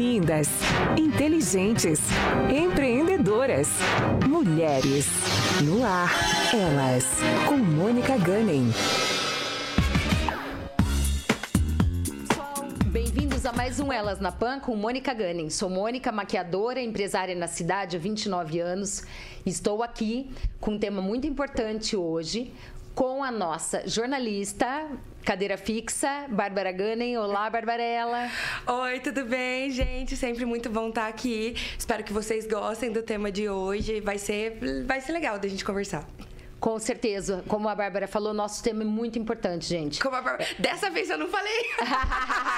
lindas, inteligentes, empreendedoras, mulheres. No ar, elas, com Mônica Gunning. Bem-vindos a mais um Elas na Pan com Mônica Gunning. Sou Mônica, maquiadora, empresária na cidade há 29 anos. Estou aqui com um tema muito importante hoje com a nossa jornalista Cadeira fixa, Bárbara Gunning. Olá, Barbarella. Oi, tudo bem, gente? Sempre muito bom estar aqui. Espero que vocês gostem do tema de hoje. Vai ser, vai ser legal da gente conversar. Com certeza. Como a Bárbara falou, nosso tema é muito importante, gente. Como a Bárbara... Dessa vez eu não falei.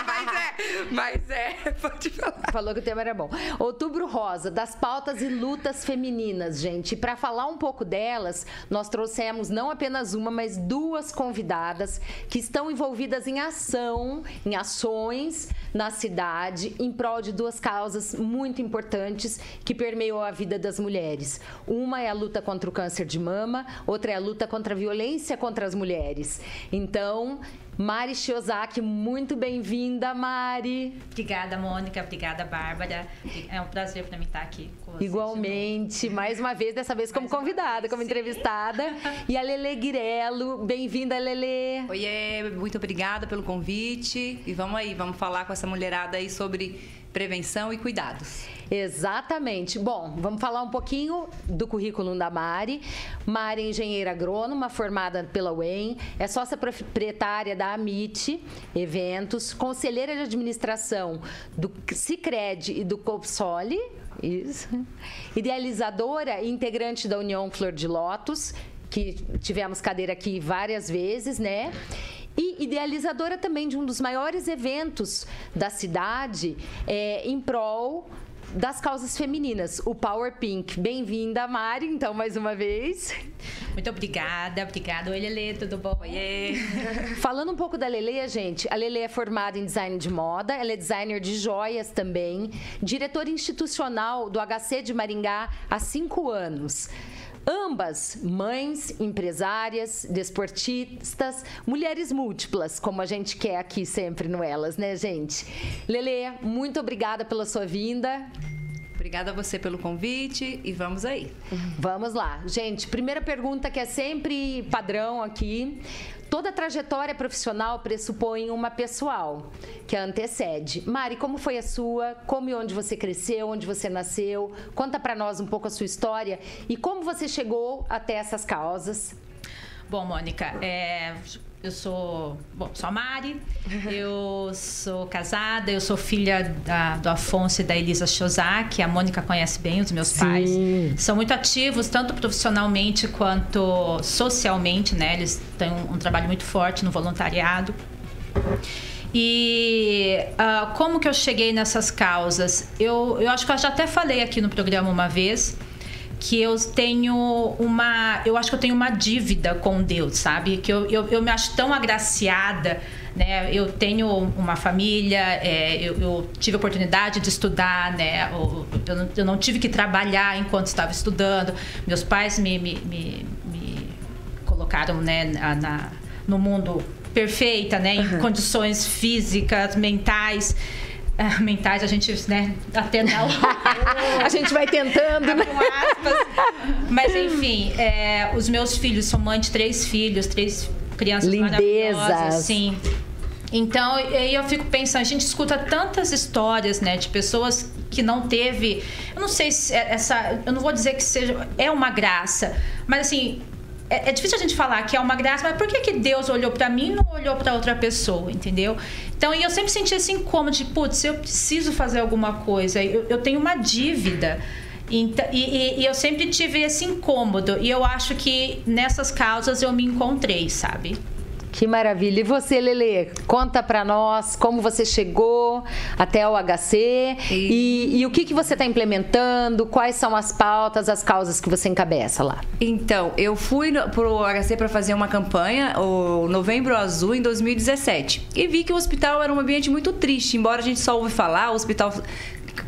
mas é, mas é. Pode falar. Falou que o tema era bom. Outubro Rosa, das pautas e lutas femininas, gente. E para falar um pouco delas, nós trouxemos não apenas uma, mas duas convidadas que estão envolvidas em ação, em ações na cidade, em prol de duas causas muito importantes que permeiam a vida das mulheres. Uma é a luta contra o câncer de mama, outra é a luta contra a violência contra as mulheres. Então, Mari Shiozaki, muito bem-vinda, Mari. Obrigada, Mônica. Obrigada, Bárbara. É um prazer para mim estar aqui com vocês. Igualmente, mais uma vez, dessa vez como convidada, como entrevistada. E a Lele Guirello, bem-vinda, Lele. Oiê, muito obrigada pelo convite. E vamos aí, vamos falar com essa mulherada aí sobre prevenção e cuidados. Exatamente. Bom, vamos falar um pouquinho do currículo da Mari. Mari é engenheira agrônoma, formada pela UEM, é sócia proprietária da Amit Eventos, conselheira de administração do Cicred e do Copsoli, isso. Idealizadora e integrante da União Flor de Lótus, que tivemos cadeira aqui várias vezes, né? E idealizadora também de um dos maiores eventos da cidade é, em prol das causas femininas, o Power Pink. Bem-vinda, Mari, então, mais uma vez. Muito obrigada, obrigada. Oi, Lele, tudo bom? Oiê. Falando um pouco da Lele, gente, a Lele é formada em design de moda, ela é designer de joias também, diretora institucional do HC de Maringá há cinco anos. Ambas, mães, empresárias, desportistas, mulheres múltiplas, como a gente quer aqui sempre no Elas, né, gente? Lele, muito obrigada pela sua vinda. Obrigada a você pelo convite e vamos aí. Vamos lá. Gente, primeira pergunta que é sempre padrão aqui. Toda trajetória profissional pressupõe uma pessoal que a antecede. Mari, como foi a sua? Como e onde você cresceu? Onde você nasceu? Conta para nós um pouco a sua história e como você chegou até essas causas. Bom, Mônica, é, eu sou, bom, sou a Mari, eu sou casada, eu sou filha da, do Afonso e da Elisa que A Mônica conhece bem os meus Sim. pais. São muito ativos, tanto profissionalmente quanto socialmente, né? Eles têm um, um trabalho muito forte no voluntariado. E uh, como que eu cheguei nessas causas? Eu, eu acho que eu já até falei aqui no programa uma vez que eu tenho uma. Eu acho que eu tenho uma dívida com Deus, sabe? Que eu, eu, eu me acho tão agraciada. Né? Eu tenho uma família, é, eu, eu, tive a oportunidade de estudar, né? Eu, eu, não, eu, não, tive que trabalhar enquanto estava estudando. Meus pais me, me, me, me colocaram né, na, na, no mundo perfeita, né? Em uhum. condições físicas, mentais. Ah, mentais, a gente, né, até não. a gente vai tentando, né? Mas, enfim, é, os meus filhos, são mãe de três filhos, três crianças Lindezas. maravilhosas, sim. Então, aí eu fico pensando, a gente escuta tantas histórias, né, de pessoas que não teve, eu não sei se é essa, eu não vou dizer que seja, é uma graça, mas assim, é, é, difícil a gente falar que é uma graça, mas por que, que Deus olhou para mim e não olhou para outra pessoa, entendeu? Então, eu sempre senti esse incômodo de, putz, eu preciso fazer alguma coisa, eu, eu tenho uma dívida. Então, e, e, e, eu sempre tive esse incômodo. E eu acho que nessas causas eu me encontrei, sabe? Que maravilha. E você, Lele, conta para nós como você chegou até o HC e, e o que, que você está implementando, quais são as pautas, as causas que você encabeça lá. Então, eu fui para o HC para fazer uma campanha, o Novembro Azul, em 2017. E vi que o hospital era um ambiente muito triste. Embora a gente só ouve falar, o hospital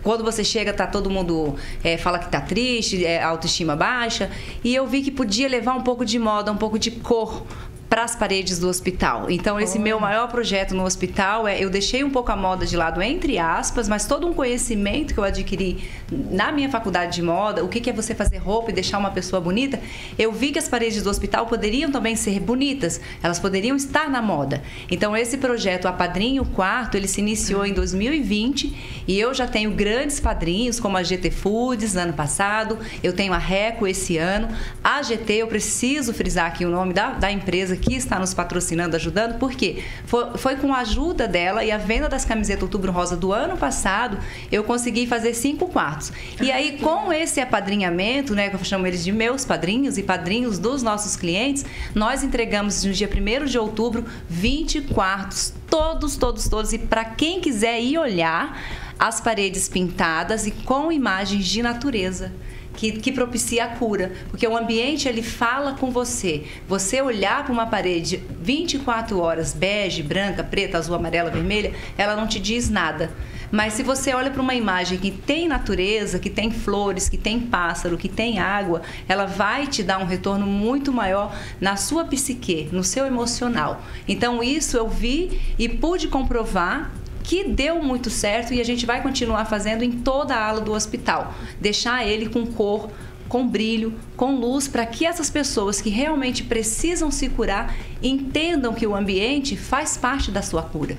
quando você chega, tá todo mundo é, fala que tá triste, é, autoestima baixa. E eu vi que podia levar um pouco de moda, um pouco de cor para as paredes do hospital. Então, esse meu maior projeto no hospital é eu deixei um pouco a moda de lado, entre aspas, mas todo um conhecimento que eu adquiri na minha faculdade de moda, o que é você fazer roupa e deixar uma pessoa bonita, eu vi que as paredes do hospital poderiam também ser bonitas, elas poderiam estar na moda. Então, esse projeto A Padrinho Quarto, ele se iniciou em 2020 e eu já tenho grandes padrinhos, como a GT Foods, ano passado, eu tenho a Reco esse ano, a GT, eu preciso frisar aqui o nome da, da empresa que está nos patrocinando, ajudando, porque foi, foi com a ajuda dela e a venda das camisetas Outubro Rosa do ano passado, eu consegui fazer cinco quartos. E aí, com esse apadrinhamento, né, que eu chamo eles de meus padrinhos e padrinhos dos nossos clientes, nós entregamos no dia 1 de outubro 20 quartos, todos, todos, todos. E para quem quiser ir olhar, as paredes pintadas e com imagens de natureza que, que propicia a cura. Porque o ambiente ele fala com você. Você olhar para uma parede 24 horas, bege, branca, preta, azul, amarela, vermelha, ela não te diz nada. Mas se você olha para uma imagem que tem natureza, que tem flores, que tem pássaro, que tem água, ela vai te dar um retorno muito maior na sua psique, no seu emocional. Então isso eu vi e pude comprovar que deu muito certo e a gente vai continuar fazendo em toda a ala do hospital. Deixar ele com cor, com brilho, com luz, para que essas pessoas que realmente precisam se curar entendam que o ambiente faz parte da sua cura.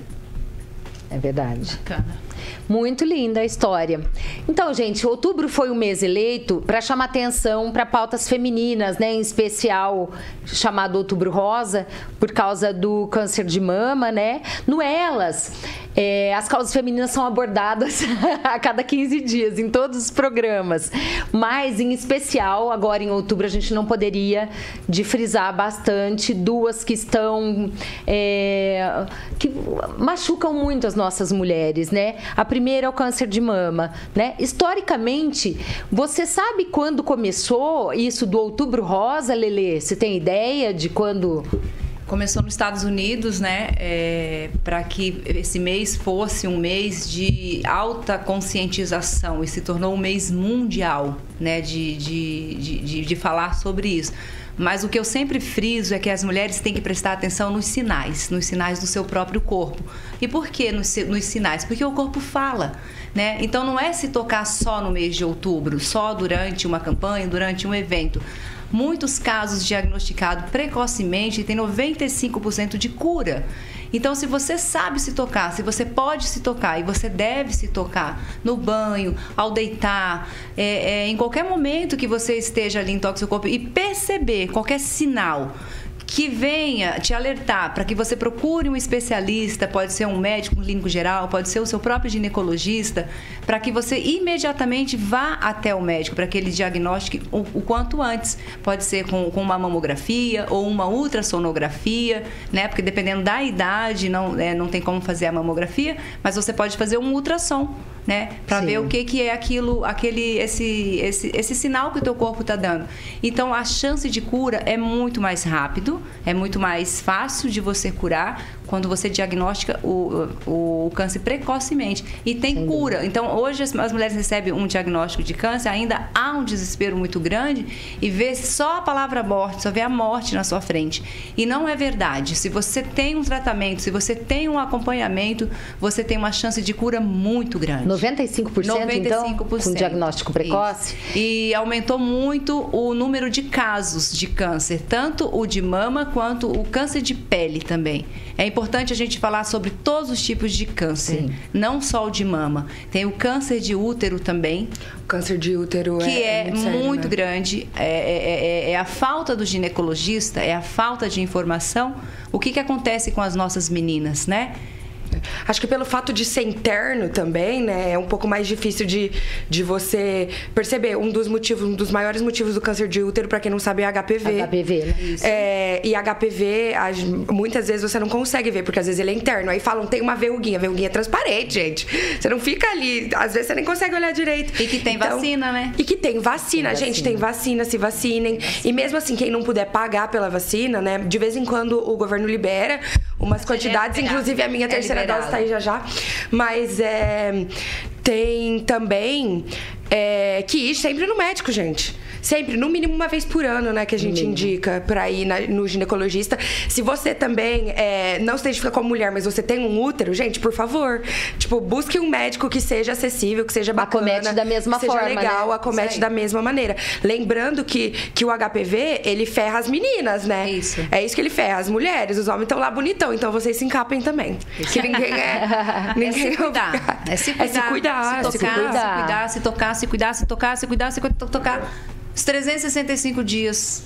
É verdade. Bacana. Muito linda a história. Então, gente, outubro foi o mês eleito para chamar atenção para pautas femininas, né? Em especial chamado Outubro Rosa, por causa do câncer de mama, né? No Elas, é, as causas femininas são abordadas a cada 15 dias, em todos os programas. Mas, em especial, agora em outubro, a gente não poderia de frisar bastante duas que estão. É, que machucam muito as nossas mulheres, né? A primeira é o câncer de mama, né? Historicamente, você sabe quando começou isso do outubro rosa, Lele? Você tem ideia de quando Começou nos Estados Unidos, né, é, para que esse mês fosse um mês de alta conscientização e se tornou um mês mundial, né, de, de, de, de, falar sobre isso. Mas o que eu sempre friso é que as mulheres têm que prestar atenção nos sinais, nos sinais do seu próprio corpo. E por que nos, nos sinais? Porque o corpo fala. Né? Então não é se tocar só no mês de outubro, só durante uma campanha, durante um evento muitos casos diagnosticados precocemente têm 95% de cura. Então, se você sabe se tocar, se você pode se tocar e você deve se tocar no banho, ao deitar, é, é, em qualquer momento que você esteja ali em toque seu corpo e perceber qualquer sinal que venha te alertar para que você procure um especialista, pode ser um médico um clínico geral, pode ser o seu próprio ginecologista, para que você imediatamente vá até o médico para que ele diagnostique o, o quanto antes. Pode ser com, com, uma mamografia ou uma ultrassonografia, né? Porque dependendo da idade, não, é, não tem como fazer a mamografia, mas você pode fazer um ultrassom né? Para ver o que, que é aquilo, aquele, esse, esse, esse sinal que o teu corpo está dando. Então, a chance de cura é muito mais rápido, é muito mais fácil de você curar quando você diagnostica o, o, o câncer precocemente. E tem Sim. cura. Então, hoje as, as, mulheres recebem um diagnóstico de câncer, ainda há um desespero muito grande e vê só a palavra morte, só vê a morte na sua frente. E não é verdade. Se você tem um tratamento, se você tem um acompanhamento, você tem uma chance de cura muito grande. 95%, 95% então, com diagnóstico precoce? Isso. E aumentou muito o número de casos de câncer, tanto o de mama quanto o câncer de pele também. É importante a gente falar sobre todos os tipos de câncer, Sim. não só o de mama. Tem o câncer de útero também. O câncer de útero que é, é, muito, sério, muito né? grande. É, é, é, é, a falta do ginecologista, é a falta de informação. O que, que acontece com as nossas meninas, né? Acho que pelo fato de ser interno também, né, é um pouco mais difícil de, de você perceber. Um dos motivos, um dos maiores motivos do câncer de útero, para quem não sabe, é HPV. HPV, né? Isso. É, e HPV, muitas vezes você não consegue ver, porque às vezes ele é interno. Aí falam, tem uma verruguinha. A verruguinha é transparente, gente. Você não fica ali, às vezes você nem consegue olhar direito. E que tem então, vacina, né? E que tem vacina. Tem gente, vacina. tem vacina, se vacinem. Vacina. E mesmo assim, quem não puder pagar pela vacina, né, de vez em quando o governo libera umas quantidades, inclusive a minha é terceira é dose tá aí já já. Mas é, tem também é, que ir sempre no médico, gente sempre, no mínimo uma vez por ano, né, que a gente indica pra ir na, no ginecologista. Se você também é, não se identifica como mulher, mas você tem um útero, gente, por favor, tipo, busque um médico que seja acessível, que seja bacana. Acomete da mesma que forma, seja legal, né? acomete da mesma maneira. Lembrando que, que o HPV, ele ferra as meninas, né? Isso. É isso que ele ferra, as mulheres. Os homens estão lá bonitão, então vocês se encapem também. Que ninguém é... É ninguém se cuidar. É se cuidar. É se cuidar, se se tocar, cuidar. se cuidar, se tocar, se cuidar, se tocar, se cuidar, se tocar. Os 365 dias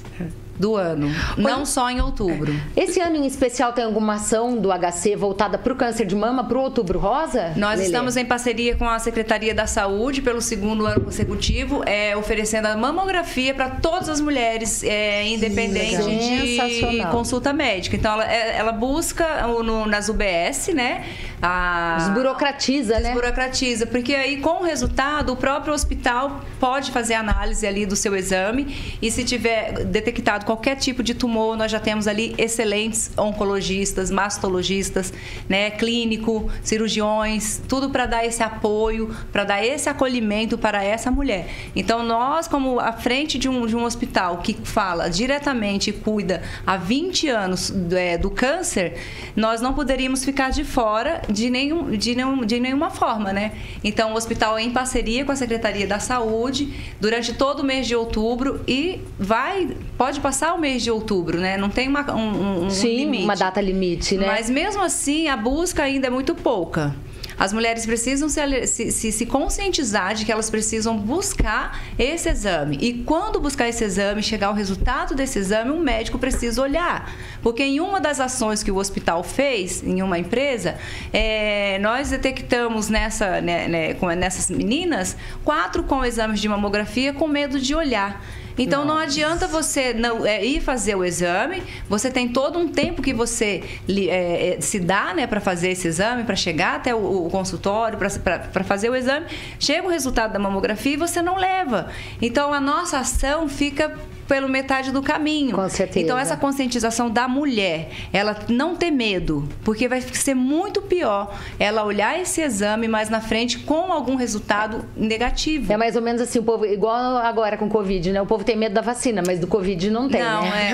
do ano. Não só em outubro. Esse ano em especial tem alguma ação do HC voltada para o câncer de mama, para o outubro rosa? Nós Lelê? estamos em parceria com a Secretaria da Saúde pelo segundo ano consecutivo, é, oferecendo a mamografia para todas as mulheres, é, independente de consulta médica. Então, ela, é- ela busca no- nas UBS, né? A, Desburocratiza, né? Desburocratiza, porque aí com o resultado o próprio hospital pode fazer análise ali do seu exame e se tiver detectado qualquer tipo de tumor, nós já temos ali excelentes oncologistas, mastologistas, né, clínico, cirurgiões, tudo para dar esse apoio, para dar esse acolhimento para essa mulher. Então nós como à frente de um, de um hospital que fala diretamente e cuida há 20 anos é, do câncer, nós não poderíamos ficar de fora de, nenhum, de, nenhum, de nenhuma forma, né? Então, o hospital é em parceria com a Secretaria da Saúde durante todo o mês de outubro e vai, pode passar o mês de outubro, né? Não tem uma, um, um Sim, limite. uma data limite, né? Mas mesmo assim, a busca ainda é muito pouca. As mulheres precisam se, se, se- conscientizar de que elas precisam buscar esse exame. E quando buscar esse exame, chegar o resultado desse exame, um médico precisa olhar. Porque em uma das ações que o hospital fez, em uma empresa, é, nós detectamos nessa, né, né, nessas meninas quatro com exames de mamografia com medo de olhar. Então não adianta você não, é, ir fazer o exame, você tem todo um tempo que você é, é, se dá né, para fazer esse exame, para chegar até o, o consultório, para fazer o exame. Chega o resultado da mamografia e você não leva. Então a nossa ação fica pelo metade do caminho. Com certeza. Então essa conscientização da mulher, ela não ter medo, porque vai ser muito pior ela olhar esse exame mais na frente com algum resultado negativo. É mais ou menos assim, o povo, igual agora com Covid, né? O povo tem medo da vacina, mas do Covid não tem, não, né?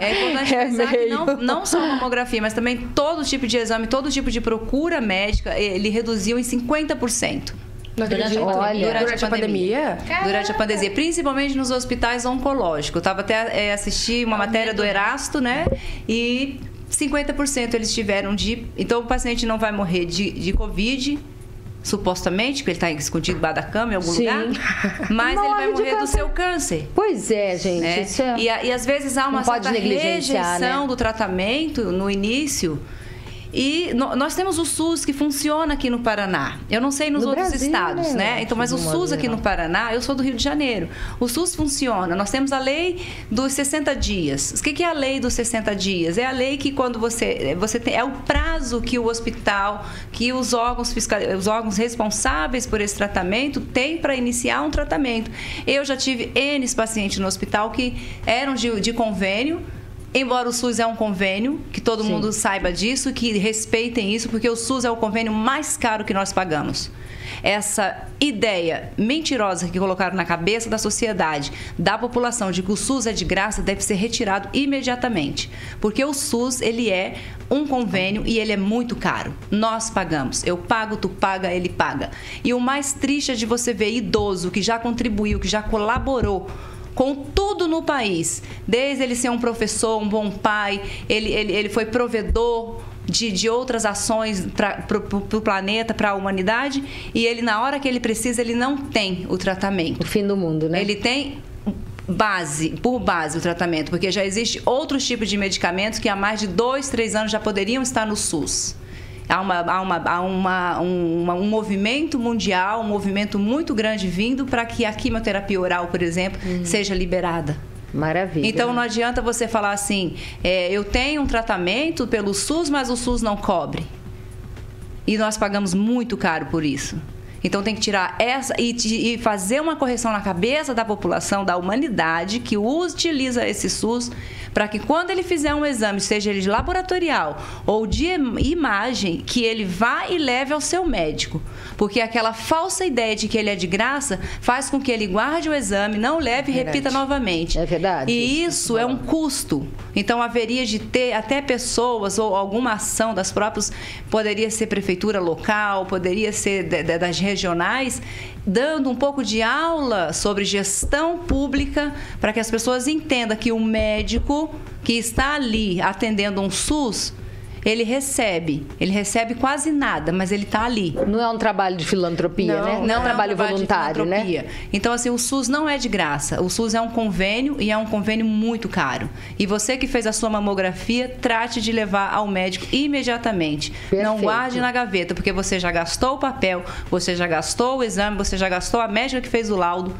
é, é. Importante É pensar que não, meio- não só a mamografia, mas também todo tipo de exame, todo tipo de procura médica, ele reduziu em 50%. Durante, a, Olha. durante, Durante a pandemia. pandemia? Durante a pandemia, principalmente nos hospitais oncológicos. Eu estava até é, assisti uma matéria do Erasto, né? E 50% eles tiveram de. Então o paciente não vai morrer de, de Covid. Supostamente, porque ele está escondido debaixo da cama em algum Sim. lugar, mas ele vai Morre morrer do seu câncer. Pois é, gente. né? Isso é... E, a- e às vezes há uma certa negligenciar, rejeição né? do tratamento no início. E no- nós temos o SUS que funciona aqui no Paraná. Eu não sei nos No outros Brasil, estados, né? né? Então, mas o SUS aqui no Paraná, eu sou do Rio de Janeiro. O SUS funciona. Nós temos a lei dos 60 dias. O que que é a lei dos 60 dias? É a lei que quando você você tem é o prazo que o hospital, que os órgãos fiscal, os órgãos responsáveis por esse tratamento têm para iniciar um tratamento. Eu já tive N pacientes no hospital que eram de, de convênio Embora o SUS é um convênio, que todo mundo saiba disso, que respeitem isso, porque o SUS é o convênio mais caro que nós pagamos. Essa ideia mentirosa que colocaram na cabeça da sociedade, da população, de que o SUS é de graça, deve ser retirado imediatamente. Porque o SUS, ele é um convênio e ele é muito caro. Nós pagamos. Eu pago, tu paga, ele paga. E o mais triste é de você ver idoso que já contribuiu, que já colaborou com tudo no país. Desde ele ser um professor, um bom pai, ele, ele, ele foi provedor de, de outras ações para o planeta, para a humanidade, e ele, na hora que ele precisa, ele não tem o tratamento. O fim do mundo, né? Ele tem base, por base o tratamento, porque já existe outros tipos de medicamentos que há mais de dois, três anos já poderiam estar no SUS. Há, uma, há, uma, há uma, um, um movimento mundial, um movimento muito grande vindo para que a quimioterapia oral, por exemplo, seja liberada. Maravilha. Então não adianta você falar assim, é, eu tenho um tratamento pelo SUS, mas o SUS não cobre. E nós pagamos muito caro por isso. Então tem que tirar essa e, e fazer uma correção na cabeça da população, da humanidade que utiliza esse SUS, para que quando ele fizer um exame, seja ele laboratorial ou de imagem, que ele vá e leve ao seu médico. Porque aquela falsa ideia de que ele é de graça faz com que ele guarde o exame, não leve e repita novamente. É verdade. E isso é um custo. Então haveria de ter até pessoas ou alguma ação das próprias, poderia ser prefeitura local, poderia ser das regionais, dando um pouco de aula sobre gestão pública para que as pessoas entendam que o médico que está ali atendendo um SUS ele recebe. Ele recebe quase nada, mas ele está ali. Não é um trabalho de filantropia, não, né? Não, não é um trabalho, voluntário, né? Então, assim, o SUS não é de graça. O SUS é um convênio e é um convênio muito caro. E você que fez a sua mamografia, trate de levar ao médico imediatamente. Perfeito. Não guarde na gaveta, porque você já gastou o papel, você já gastou o exame, você já gastou a médica que fez o laudo.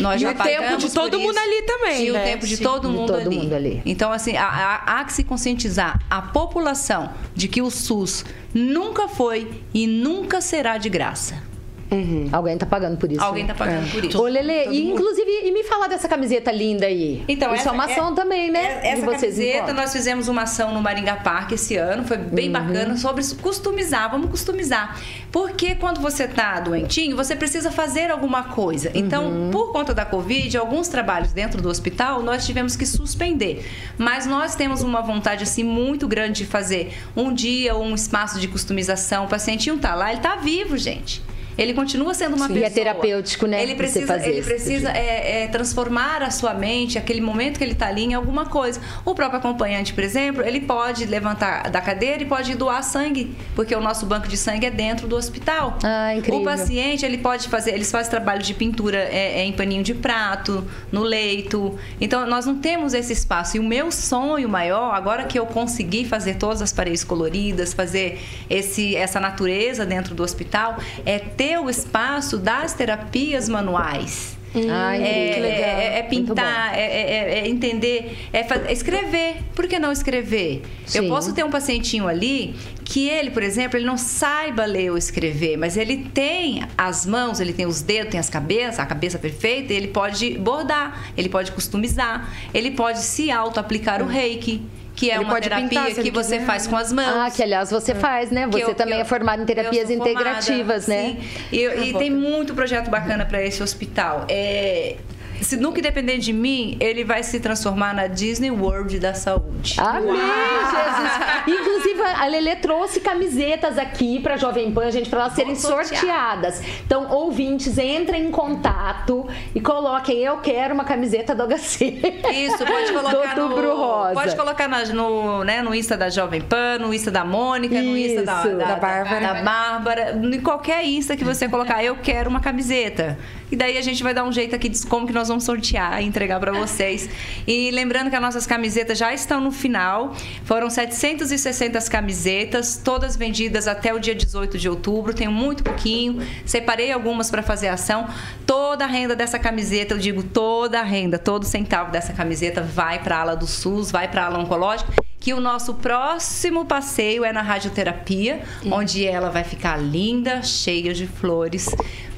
Nós e o tempo de todo mundo ali também. E né? o tempo de, todo, mundo, de todo ali. mundo, ali. Então, assim, há, há que se conscientizar a população de que o SUS nunca foi e nunca será de graça. Uhum. Alguém tá pagando por isso. Alguém né? tá pagando é. por isso. Ô, Lele, e, inclusive, e me falar dessa camiseta linda aí. Então, isso essa, é uma ação é, também, né? É, essa camiseta, nós fizemos uma ação no Maringá Park esse ano, foi bem uhum. bacana, sobre customizar, vamos customizar. Porque quando você tá doentinho, você precisa fazer alguma coisa. Então, uhum. por conta da Covid, alguns trabalhos dentro do hospital, nós tivemos que suspender. Mas nós temos uma vontade, assim, muito grande de fazer um dia ou um espaço de customização. O pacientinho tá lá, ele tá vivo, gente. Ele continua sendo uma Sim, pessoa. E é terapêutico, né? Ele precisa, ele isso, precisa é, é, transformar a sua mente, aquele momento que ele está ali, em alguma coisa. O próprio acompanhante, por exemplo, ele pode levantar da cadeira e pode doar sangue, porque o nosso banco de sangue é dentro do hospital. Ah, incrível. O paciente, ele pode fazer, eles fazem trabalho de pintura é, é, em paninho de prato, no leito. Então, nós não temos esse espaço. E o meu sonho maior, agora que eu consegui fazer todas as paredes coloridas, fazer esse, essa natureza dentro do hospital, é ter ter o espaço das terapias manuais. Ai, é, é, é, pintar, é, é, é, entender, é, escrever. Por que não escrever? Sim. Eu posso ter um pacientinho ali que ele, por exemplo, ele não saiba ler ou escrever, mas ele tem as mãos, ele tem os dedos, tem as cabeças, a cabeça perfeita, ele pode bordar, ele pode customizar, ele pode se auto-aplicar o reiki que é ele uma terapia pintar, que você quiser. faz com as mãos. Ah, que aliás você é. faz, né? Você eu, também eu, é formado em terapias integrativas, formada, né? Sim. E, e tem muito projeto bacana para esse hospital. É, se nunca depender de mim, ele vai se transformar na Disney World da saúde. Amém, Jesus! Inclusive, a Lelê trouxe camisetas aqui para Jovem Pan, gente, para elas serem sorteadas. Então, ouvintes, entrem em contato e coloquem eu quero uma camiseta do HC. Isso, pode colocar do Outubro Rosa. Pode colocar no, né, no Insta da Jovem Pan, no Insta da Mônica, Isso, no Insta da, da, da Bárbara. Da, da Bárbara, em qualquer Insta que você colocar, eu quero uma camiseta. E daí a gente vai dar um jeito aqui de como que nós vamos sortear e entregar para vocês. E lembrando que as nossas camisetas já estão no final. Foram 760 camisetas, todas vendidas até o dia 18 de outubro. Tenho muito pouquinho. Separei algumas para fazer ação. Toda a renda dessa camiseta, eu digo toda a renda, todo centavo dessa camiseta vai para a ala do SUS, vai para a ala oncológica que o nosso próximo passeio é na radioterapia, onde ela vai ficar linda, cheia de flores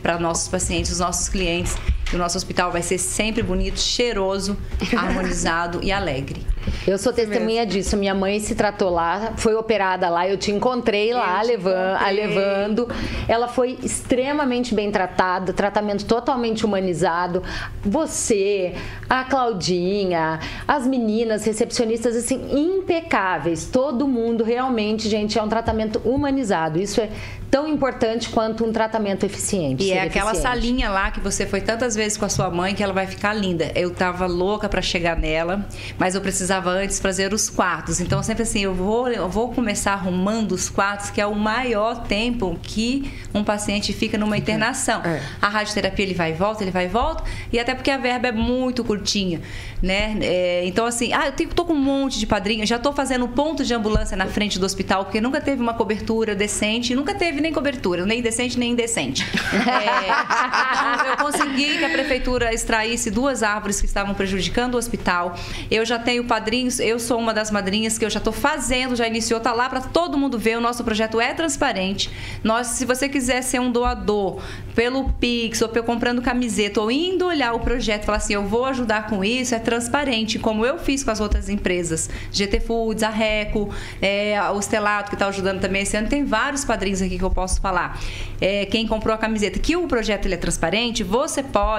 para nossos pacientes, os nossos clientes. E o nosso hospital vai ser sempre bonito, cheiroso, harmonizado e alegre. Eu sou testemunha disso. Minha mãe se tratou lá, foi operada lá. Eu te encontrei lá, te levando, encontrei. levando. Ela foi extremamente bem tratada, tratamento totalmente humanizado. Você, a Claudinha, as meninas recepcionistas, assim, impecáveis. Todo mundo realmente, gente, é um tratamento humanizado. Isso é tão importante quanto um tratamento eficiente. E é aquela eficiente. salinha lá que você foi tantas vezes com a sua mãe que ela vai ficar linda. Eu tava louca para chegar nela, mas eu precisava antes fazer os quartos. Então sempre assim, eu vou eu vou começar arrumando os quartos, que é o maior tempo que um paciente fica numa internação. É. A radioterapia ele vai e volta, ele vai e volta, e até porque a verba é muito curtinha, né? É, então assim, ah, eu tenho, tô com um monte de padrinhos, já tô fazendo ponto de ambulância na frente do hospital, porque nunca teve uma cobertura decente, nunca teve nem cobertura, nem decente nem indecente. É, então, eu consegui a prefeitura extraísse duas árvores que estavam prejudicando o hospital. Eu já tenho padrinhos, eu sou uma das madrinhas que eu já estou fazendo, já iniciou, tá lá para todo mundo ver. O nosso projeto é transparente. Nós, se você quiser ser um doador pelo Pix ou comprando camiseta ou indo olhar o projeto, falar assim, eu vou ajudar com isso, é transparente, como eu fiz com as outras empresas, GT Foods, a Reco, é, o Stelato que está ajudando também esse ano, tem vários padrinhos aqui que eu posso falar. É, quem comprou a camiseta, que o projeto ele é transparente, você pode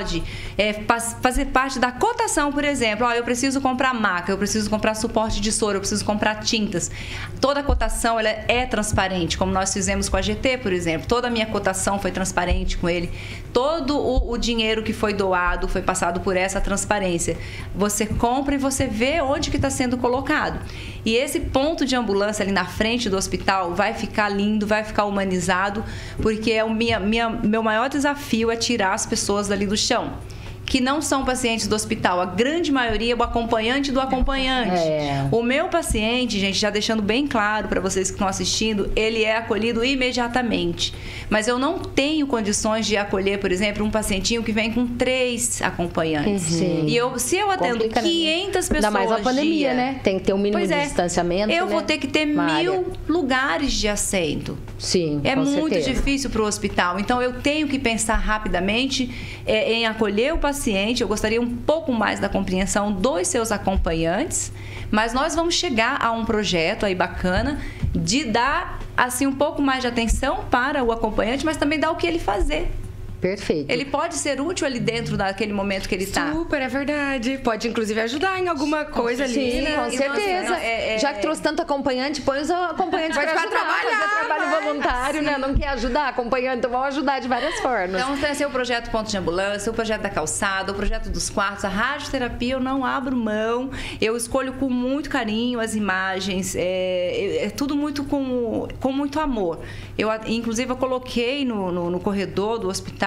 é, fazer parte da cotação, por exemplo. Ó, eu preciso comprar maca, eu preciso comprar suporte de soro, eu preciso comprar tintas. Toda a cotação ela é transparente, como nós fizemos com a GT, por exemplo. Toda a minha cotação foi transparente com ele. Todo o, o dinheiro que foi doado foi passado por essa transparência. Você compra e você vê onde que está sendo colocado. E esse ponto de ambulância ali na frente do hospital vai ficar lindo, vai ficar humanizado, porque é o minha, minha, meu maior desafio é tirar as pessoas dali do chão que não são pacientes do hospital. A grande maioria é o acompanhante do acompanhante. É. O meu paciente, gente, já deixando bem claro para vocês que estão assistindo, ele é acolhido imediatamente. Mas eu não tenho condições de acolher, por exemplo, um pacientinho que vem com três acompanhantes. Uhum. E eu, se eu atendo Complica 500 pessoas. Ainda mais a pandemia, dia, né? Tem que ter um mínimo pois de é, distanciamento. Eu né? vou ter que ter Uma mil área. lugares de assento. Sim. É muito certeza. difícil para o hospital. Então eu tenho que pensar rapidamente é, em acolher o paciente paciente, eu gostaria um pouco mais da compreensão dos seus acompanhantes, mas nós vamos chegar a um projeto aí bacana de dar assim um pouco mais de atenção para o acompanhante, mas também dar o que ele fazer. Perfeito. Ele pode ser útil ali dentro daquele momento que ele está. Super, é verdade. Pode, inclusive, ajudar em alguma coisa ali. Sim, né? com certeza. É, é, Já que trouxe tanto acompanhante, põe os acompanhantes para ajudar, trabalhar, fazer trabalho mas... voluntário, né? Não quer ajudar acompanhante, então vamos ajudar de várias formas. Então, tem assim, o projeto Ponto de Ambulância, o projeto da calçada, o projeto dos quartos, a radioterapia, eu não abro mão. Eu escolho com muito carinho as imagens. É, é, é tudo muito com, com muito amor. Eu, inclusive, eu coloquei no, no, no corredor do hospital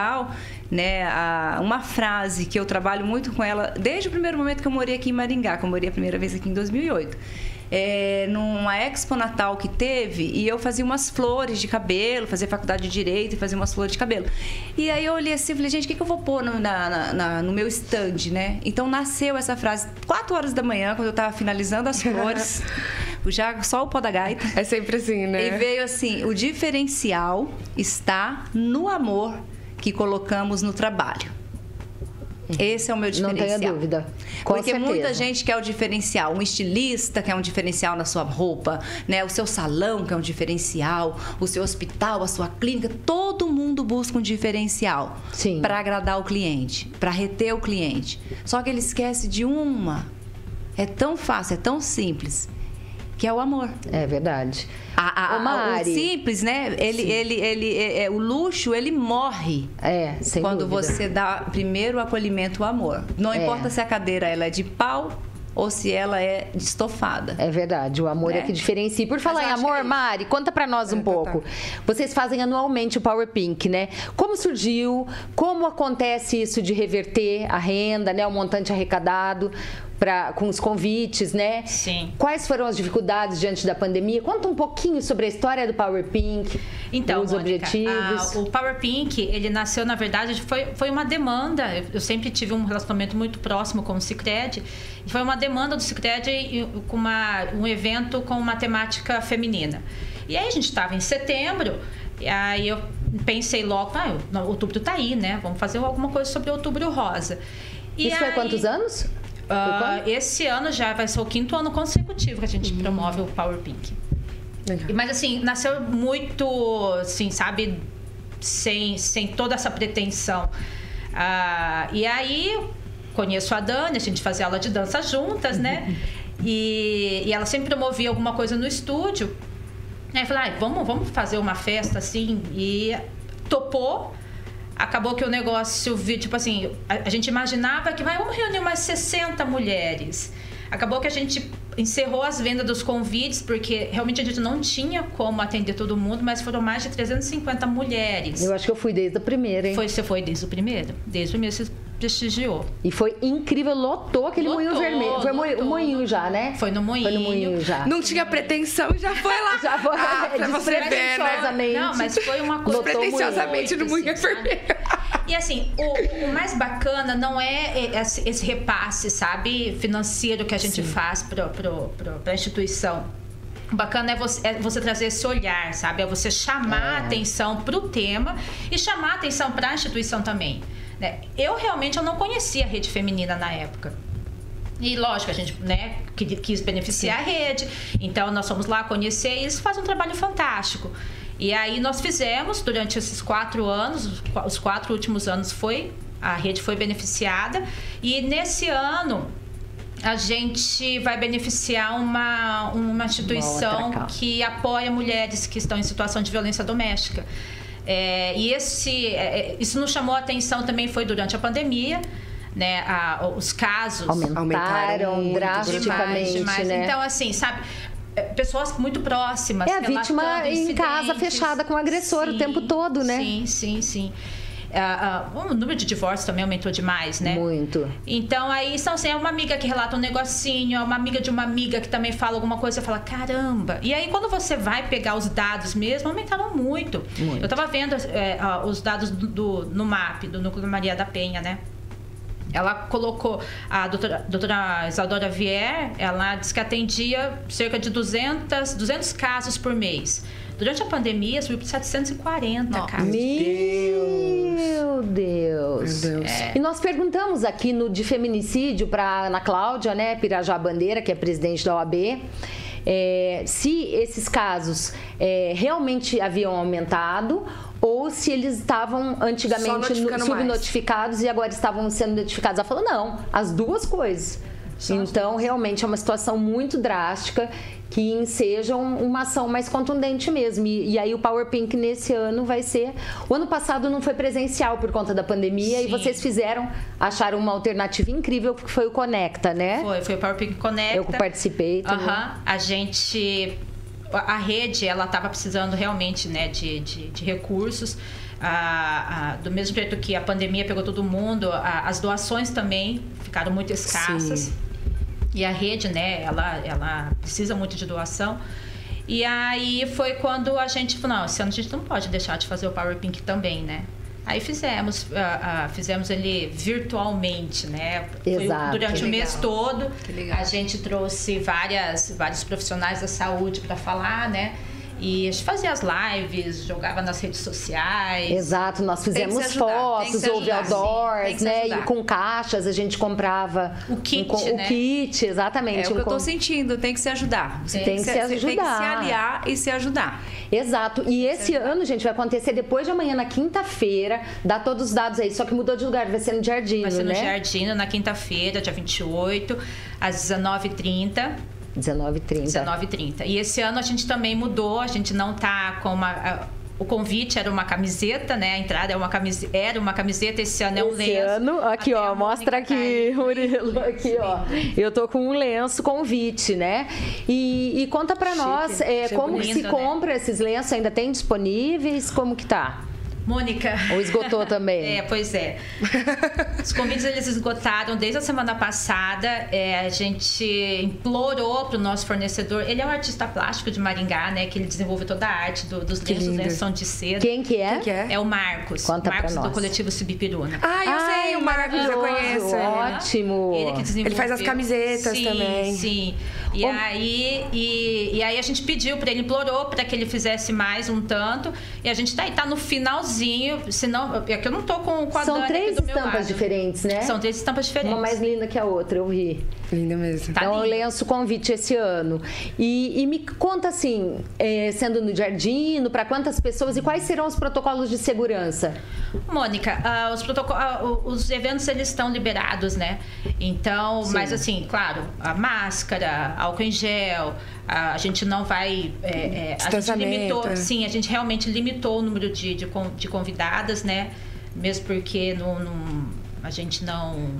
né, a, uma frase que eu trabalho muito com ela desde o primeiro momento que eu morei aqui em Maringá, que eu morei a primeira vez aqui em 2008. É, numa expo natal que teve e eu fazia umas flores de cabelo, fazia faculdade de direito e fazia umas flores de cabelo. E aí eu olhei assim e falei, gente, o que, que eu vou pôr no, na, na, no meu stand, né? Então nasceu essa frase, 4 horas da manhã, quando eu estava finalizando as flores. já só o pó da gaita. É sempre assim, né? E veio assim: o diferencial está no amor que colocamos no trabalho. Esse é o meu diferencial. Não tenha dúvida. Com Porque certeza. muita gente quer o diferencial. Um estilista quer um diferencial na sua roupa, né? O seu salão quer um diferencial, o seu hospital, a sua clínica, todo mundo busca um diferencial para agradar o cliente, para reter o cliente. Só que ele esquece de uma. É tão fácil, é tão simples que é o amor. É verdade. A, a, a, o simples, né? Ele, ele, ele, é, é, o luxo, ele morre. É, sem Quando dúvida. você dá primeiro o acolhimento, o amor. Não é. importa se a cadeira ela é de pau ou se ela é de estofada. É verdade, o amor é, é que diferencia. Por falar em amor, é Mari, conta para nós um é, pouco. Tá. Vocês fazem anualmente o Power Pink, né? Como surgiu? Como acontece isso de reverter a renda, né, o montante arrecadado? Pra, com os convites, né? Sim. Quais foram as dificuldades diante da pandemia? Conta um pouquinho sobre a história do Power Pink, então, os Mônica, objetivos. A, o Power Pink, ele nasceu, na verdade, foi, foi uma demanda. Eu sempre tive um relacionamento muito próximo com o Cicred. E foi uma demanda do Cicred com uma, um evento com uma temática feminina. E aí a gente estava em setembro, e aí eu pensei logo, ah, outubro tá aí, né? Vamos fazer alguma coisa sobre outubro rosa. E Isso aí, foi quantos anos? Uh, esse ano já vai ser o quinto ano consecutivo que a gente uhum. promove o Power Pink. Legal. Mas assim, nasceu muito, assim, sabe, sem, sem toda essa pretensão. Uh, e aí, conheço a Dani, a gente fazia aula de dança juntas, né? Uhum. E, e ela sempre promovia alguma coisa no estúdio. Aí eu falei, ah, vamos, vamos fazer uma festa assim. E topou acabou que o negócio, tipo assim, a, a gente imaginava que vai, vamos reunir umas 60 mulheres. Acabou que a gente encerrou as vendas dos convites, porque realmente a gente não tinha como atender todo mundo, mas foram mais de 350 mulheres. Eu acho que eu fui desde a primeira, hein? Foi, você foi desde o primeiro? Desde o primeiro. Você prestigiou. E foi incrível, lotou aquele lotou, moinho vermelho. Foi lotou, o moinho já, né? Foi no moinho. Foi no moinho já. Não tinha pretensão, já foi lá. Já foi. Ah, pra você ver, né? Não, mas foi uma coisa... Pretenciosamente no moinho vermelho. E assim, o, o, mais bacana não é esse repasse, sabe, financeiro que a gente Sim. faz para a instituição. O bacana é você, é você, trazer esse olhar, sabe? É você chamar é. a atenção para o tema e chamar a atenção para a instituição também. Né? Eu realmente eu não conhecia a rede feminina na época. E lógico, a gente né, quis beneficiar Sim. a rede. Então nós fomos lá conhecer e isso faz um trabalho fantástico. E aí nós fizemos durante esses quatro anos, os quatro últimos anos foi, a rede foi beneficiada. E nesse ano a gente vai beneficiar uma, uma instituição que apoia mulheres que estão em situação de violência doméstica. É, e esse, é, é, isso nos chamou a atenção também foi durante a pandemia. Né, a, os casos aumentaram, aumentaram drasticamente, demais, né? Então, assim, sabe, é, pessoas muito próximas. É a vítima em casa fechada com o agressor sim, o tempo todo, né? Sim, sim, sim. O número de divórcios também aumentou demais, né? Muito. Então aí são assim, é uma amiga que relata um negocinho, é uma amiga de uma amiga que também fala alguma coisa, você fala, caramba. E aí quando você vai pegar os dados mesmo, aumentaram muito. muito. Eu tava vendo é, os dados do, do, no MAP, do Núcleo Maria da Penha, né? Ela colocou, a doutora, doutora Isadora Vier, ela disse que atendia cerca de 200, 200 casos por mês. Durante a pandemia, subiu para 740 Nossa, casos. Meu Deus. Meu Deus. É. E nós perguntamos aqui no de feminicídio para Ana Cláudia, né, Pirajá Bandeira, que é presidente da OAB, é, se esses casos é, realmente haviam aumentado ou se eles estavam antigamente subnotificados mais. e agora estavam sendo notificados. Ela falou, não, as duas coisas. Então, realmente é uma situação muito drástica que ensejam uma ação mais contundente mesmo. E, e, aí o Power Pink nesse ano vai ser. O ano passado não foi presencial por conta da pandemia Sim. e vocês fizeram, acharam uma alternativa incrível que foi o Conecta, né? Foi, foi o Power Pink Conecta. Eu participei. Aham. Uh -huh. A gente. A rede, ela estava precisando realmente né, de, de, de recursos. Ah, ah, do mesmo jeito que a pandemia pegou todo mundo, ah, as doações também ficaram muito escassas. Sim. E a rede, né, ela, ela precisa muito de doação. E aí foi quando a gente falou, não, esse ano a gente não pode deixar de fazer o Power Pink também, né? Aí fizemos, uh, uh, fizemos ele virtualmente, né? Exato. Foi durante o mês todo. A gente trouxe várias, vários profissionais da saúde para falar, né? E a gente fazia as lives, jogava nas redes sociais. Exato, nós fizemos fotos, houve outdoors, né? E com caixas a gente comprava o kit, um, né? O kit, exatamente. É o que eu tô sentindo, tem que se ajudar. Você tem, tem que se, se ajudar. Tem que se aliar e se ajudar. Exato. E esse ano, gente, vai acontecer depois de amanhã, na quinta-feira. Dá todos os dados aí, só que mudou de lugar, vai ser no Jardim, Vai ser no né? Jardim, na quinta-feira, dia 28, às 19h30. 19h30. 19h30. E esse ano a gente também mudou, a gente não tá com uma. O convite era uma camiseta, né? A entrada é uma camiseta, era uma camiseta, esse ano é um esse lenço. ano, aqui ó, mostra aqui, tá Murilo, aqui ó. Eu tô com um lenço convite, né? E, e conta para nós é, como bonito, se né? compra esses lenços, ainda tem disponíveis? Como que tá? Mônica. Ou esgotou também? é, pois é. Os convites eles esgotaram desde a semana passada. É, a gente implorou para o nosso fornecedor. Ele é um artista plástico de Maringá, né? Que ele desenvolve toda a arte do, dos lenços, lenços né, são de seda. Quem que é? Quem que é? É o Marcos. Conta Marcos do coletivo Subpiruna. Ah, eu Ai, sei, o Marcos eu conheço. Ótimo. Ele que desenvolveu. Ele faz as camisetas sim, também. Sim. E, aí, e, e aí a gente pediu para ele, implorou para que ele fizesse mais um tanto. E a gente tá aí, tá no finalzinho. Senão, é que eu não tô com, com a São três estampas diferentes, né? São três estampas diferentes. Uma mais linda que a outra, eu vi. Linda mesmo. Tá então, eu lenço convite esse ano. E, e me conta assim, é, sendo no Jardim, para quantas pessoas e quais serão os protocolos de segurança? Mônica, uh, os, uh, os eventos eles estão liberados, né? Então, Sim. mas assim, claro, a máscara, álcool em gel, a, a gente não vai. É, é, a gente limitou, é. sim, a gente realmente limitou o número de, de, de convidadas, né? Mesmo porque não, não, a gente não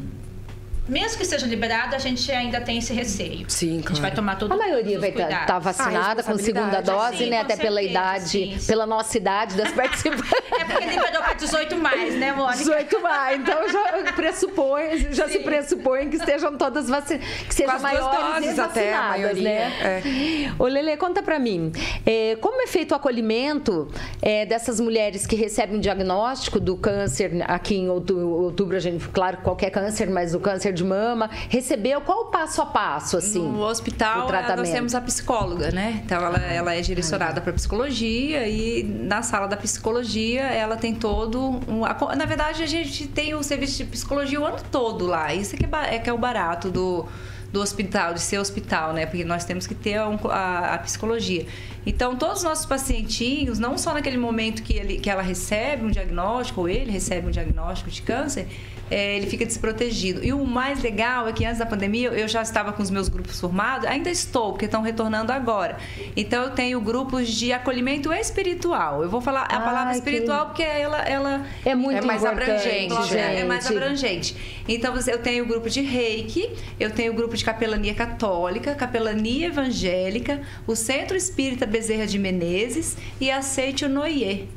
mesmo que seja liberado, a gente ainda tem esse receio. Sim, claro. A gente vai tomar todo A maioria vai estar tá vacinada com segunda dose, sim, né? com Até certeza, pela idade, sim, sim. pela nossa idade das participantes. É porque liberou 18 mais, né, Mônica? 18 mais. Então já pressupõe, já se pressupõe que estejam todas vacinadas, que sejam maiores doses até, a vacinadas, maioria, né? Ô Lele, conta pra mim, é, como é feito o acolhimento é, dessas mulheres que recebem o diagnóstico do câncer aqui em outu- outubro, a gente, claro, qualquer câncer, mas o câncer de mama, recebeu qual o passo a passo, assim? No hospital, nós temos a psicóloga, né? Então, ela, ela é direcionada para psicologia e na sala da psicologia, ela tem todo um... a- Na verdade, a gente tem o serviço de psicologia o ano todo lá. Isso é que é, é que é o barato do, do hospital, de ser hospital, né? Porque nós temos que ter um- a, a psicologia. Então, todos os nossos pacientinhos, não só naquele momento que, ele, que ela recebe um diagnóstico, ou ele recebe um diagnóstico de câncer, é, ele fica desprotegido. E o mais legal é que antes da pandemia eu já estava com os meus grupos formados, ainda estou, porque estão retornando agora. Então eu tenho grupos de acolhimento espiritual. Eu vou falar a Ai, palavra que- espiritual porque ela, ela É muito É mais abrangente, é mais gente. abrangente. Então eu tenho o grupo de reiki, eu tenho o grupo de capelania católica, capelania evangélica, o Centro Espírita Bezerra de Menezes e aceite o Noie.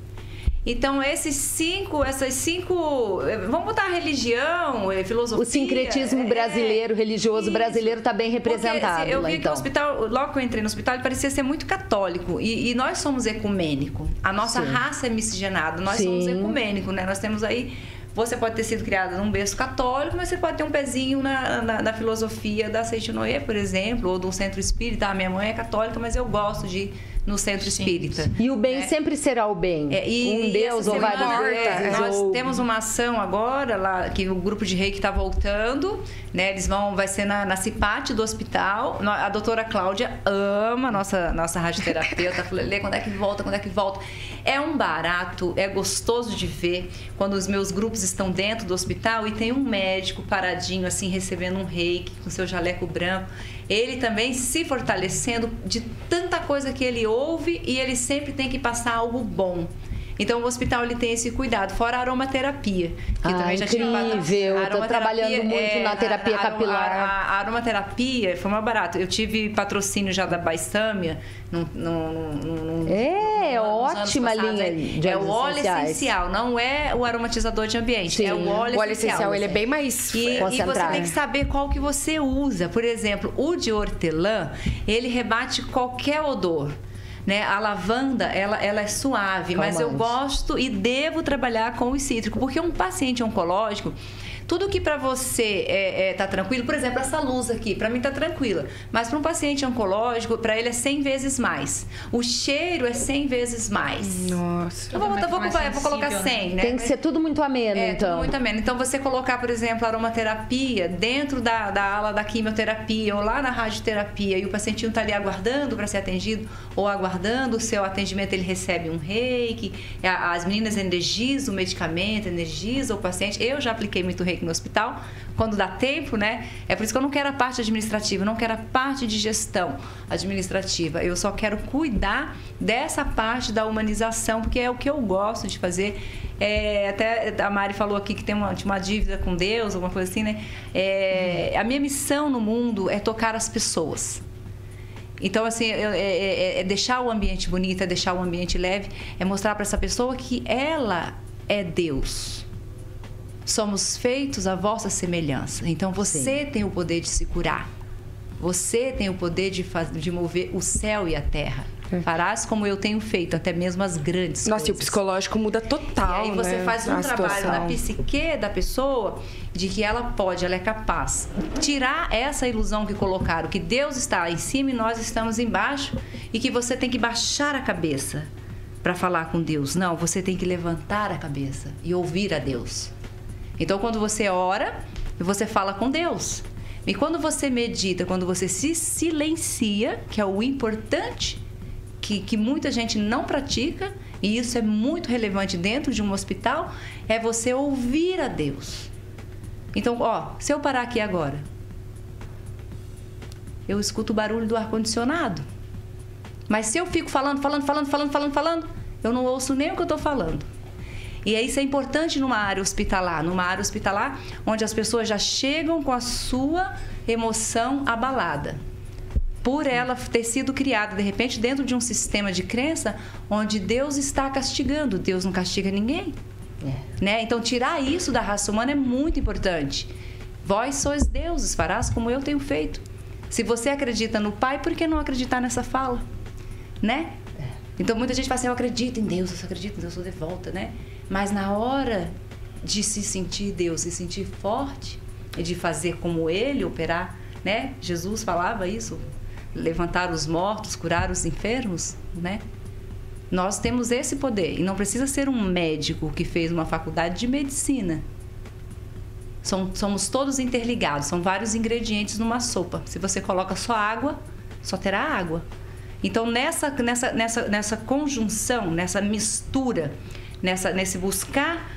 Então esses cinco, essas cinco, eh, vamos botar religião, eh, filosofia. O sincretismo é, brasileiro, religioso isso. brasileiro está bem Porque, representado assim, eu lá, vi que o então. hospital, logo que eu entrei no hospital, ele parecia ser muito católico. E, e nós somos ecumênico. A nossa Sim. raça é miscigenada. Nós Sim. somos ecumênico, né? Nós temos aí. Você pode ter sido criado num berço católico, mas você pode ter um pezinho na, na, na filosofia da Seitinoye, por exemplo, ou do centro espírita. A minha mãe é católica, mas eu gosto de no centro espírita. E o bem né? sempre será o bem. É, e- um Deus ou vários é, deuses. Nós ou... temos uma ação agora lá que o grupo de reiki está voltando, né? Eles vão, vai ser na, na Cipate do hospital. A doutora Cláudia ama nossa nossa radioterapeuta. Falei, Lê, quando é que volta? Quando é que volta? É um barato, é gostoso de ver quando os meus grupos estão dentro do hospital e tem um médico paradinho assim recebendo um reiki com seu jaleco branco. Ele também se fortalecendo de tanta coisa que ele ouve e ele sempre tem que passar algo bom. Então o hospital ele tem esse cuidado, fora a aromaterapia, que Ah, também já tinha incrível. patrocínio. Tô A trabalhando muito na terapia a- a- capilar. A, a aromaterapia foi mais barato. Eu tive patrocínio já da Baistâmia. Num, num, num, num- É, ótima linha é. de É o óleo essenciais. essencial, não é o aromatizador de ambiente. Sim. É o óleo, O óleo essencial, ele é bem mais... e, e você tem que saber qual que você usa. Por exemplo, o de hortelã, ele rebate qualquer odor. Né? A lavanda, ela, ela é suave, mas eu gosto e devo trabalhar com o cítrico, porque um paciente oncológico, tudo que para você é, é, tá tranquilo, por exemplo, essa luz aqui, para mim tá tranquila, mas para um paciente oncológico, para ele é 100 vezes mais. O cheiro é 100 vezes mais. Nossa. Eu vou, botar- vou, mais vou, vou colocar sensível, né? 100, né? Tem que ser tudo muito ameno, É, então. tudo muito ameno. Então, você colocar, por exemplo, aromaterapia dentro da, da ala da quimioterapia ou lá na radioterapia e o pacientinho está ali aguardando para ser atendido ou aguardando o seu atendimento, ele recebe um reiki, as meninas energizam o medicamento, energizam o paciente. Eu já apliquei muito reiki no hospital, quando dá tempo, né? É por isso que eu não quero a parte administrativa, não quero a parte de gestão administrativa. Eu só quero cuidar dessa parte da humanização, porque é o que eu gosto de fazer. É, até a Mari falou aqui que tem uma, uma dívida com Deus, alguma coisa assim, né? É, a minha missão no mundo é tocar as pessoas. Então, assim, eu- é, é- é deixar o ambiente bonito, é deixar o ambiente leve, é mostrar para essa pessoa que ela é Deus. Somos feitos à vossa semelhança. Então, você tem o poder de se curar. Você tem o poder de, de mover o céu e a terra. Farás como eu tenho feito, até mesmo as grandes Nossa, e o coisas. psicológico muda total, E aí você né? faz um a trabalho situação. na psique da pessoa de que ela pode, ela é capaz. Tirar essa ilusão que colocaram, que Deus está em cima e nós estamos embaixo e que você tem que baixar a cabeça para falar com Deus. Não, você tem que levantar a cabeça e ouvir a Deus. Então, quando você ora, você fala com Deus. E quando você medita, quando você se silencia, que é o importante, que, que muita gente não pratica, e isso é muito relevante dentro de um hospital, é você ouvir a Deus. Então, ó, se eu parar aqui agora, eu escuto o barulho do ar-condicionado. Mas se eu fico falando, falando, falando, falando, falando, falando, eu não ouço nem o que eu estou falando. E isso é importante numa área hospitalar, numa área hospitalar onde as pessoas já chegam com a sua emoção abalada. Por ela ter sido criada, de repente, dentro de um sistema de crença onde Deus está castigando. Deus não castiga ninguém. É. Né? Então, tirar isso da raça humana é muito importante. Vós sois deuses, farás como eu tenho feito. Se você acredita no Pai, por que não acreditar nessa fala? Né? É. Então, muita gente fala assim, eu acredito em Deus, eu acredito em Deus, eu sou de volta, né? Mas na hora de se sentir Deus, se sentir forte e de fazer como Ele operar, né? Jesus falava isso, levantar os mortos, curar os enfermos, né? Nós temos esse poder e não precisa ser um médico que fez uma faculdade de medicina. somos todos interligados, são vários ingredientes numa sopa. Se você coloca só água, só terá água. Então nessa nessa nessa nessa conjunção, nessa mistura nessa, nesse buscar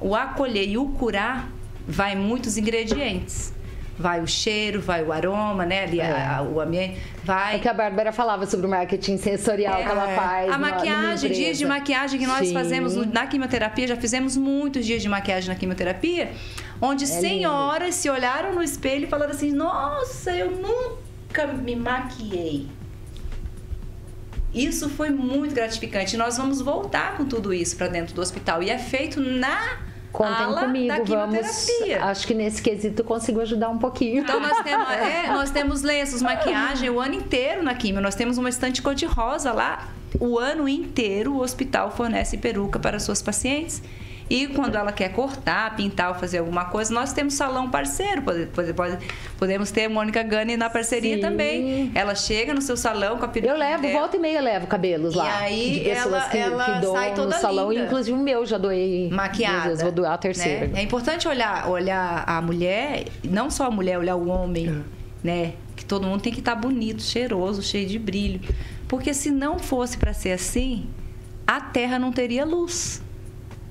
o acolher e o curar, vai muitos ingredientes. Vai o cheiro, vai o aroma, né? Ali, é. a, o ambiente. Vai. É que a Bárbara falava sobre o marketing sensorial é. que ela faz. A maquiagem, dias de maquiagem que nós Sim. fazemos na quimioterapia, já fizemos muitos dias de maquiagem na quimioterapia, onde é senhoras lindo. se olharam no espelho e falaram assim: Nossa, eu nunca me maquiei. Isso foi muito gratificante. Nós vamos voltar com tudo isso para dentro do hospital. E é feito na Contem ala comigo, vamos. Acho que nesse quesito consigo ajudar um pouquinho. Então nós temos, é, nós temos lenços, maquiagem o ano inteiro na quimio. Nós temos uma estante cor-de-rosa lá. O ano inteiro o hospital fornece peruca para suas pacientes. E quando ela quer cortar, pintar ou fazer alguma coisa, nós temos salão parceiro. Pode, pode, pode, podemos ter a Mônica Gani na parceria Sim. também. Ela chega no seu salão com a peruca. Eu levo, dela. volta e meia levo cabelos lá. E aí de pessoas ela, que, ela que doam sai toda no salão. Linda. Inclusive o meu já doei. Maquiada. Vezes, vou doar a terceira. Né? É importante olhar, olhar a mulher, não só a mulher, olhar o homem, é. né? Que todo mundo tem que estar tá bonito, cheiroso, cheio de brilho. Porque se não fosse para ser assim, a Terra não teria luz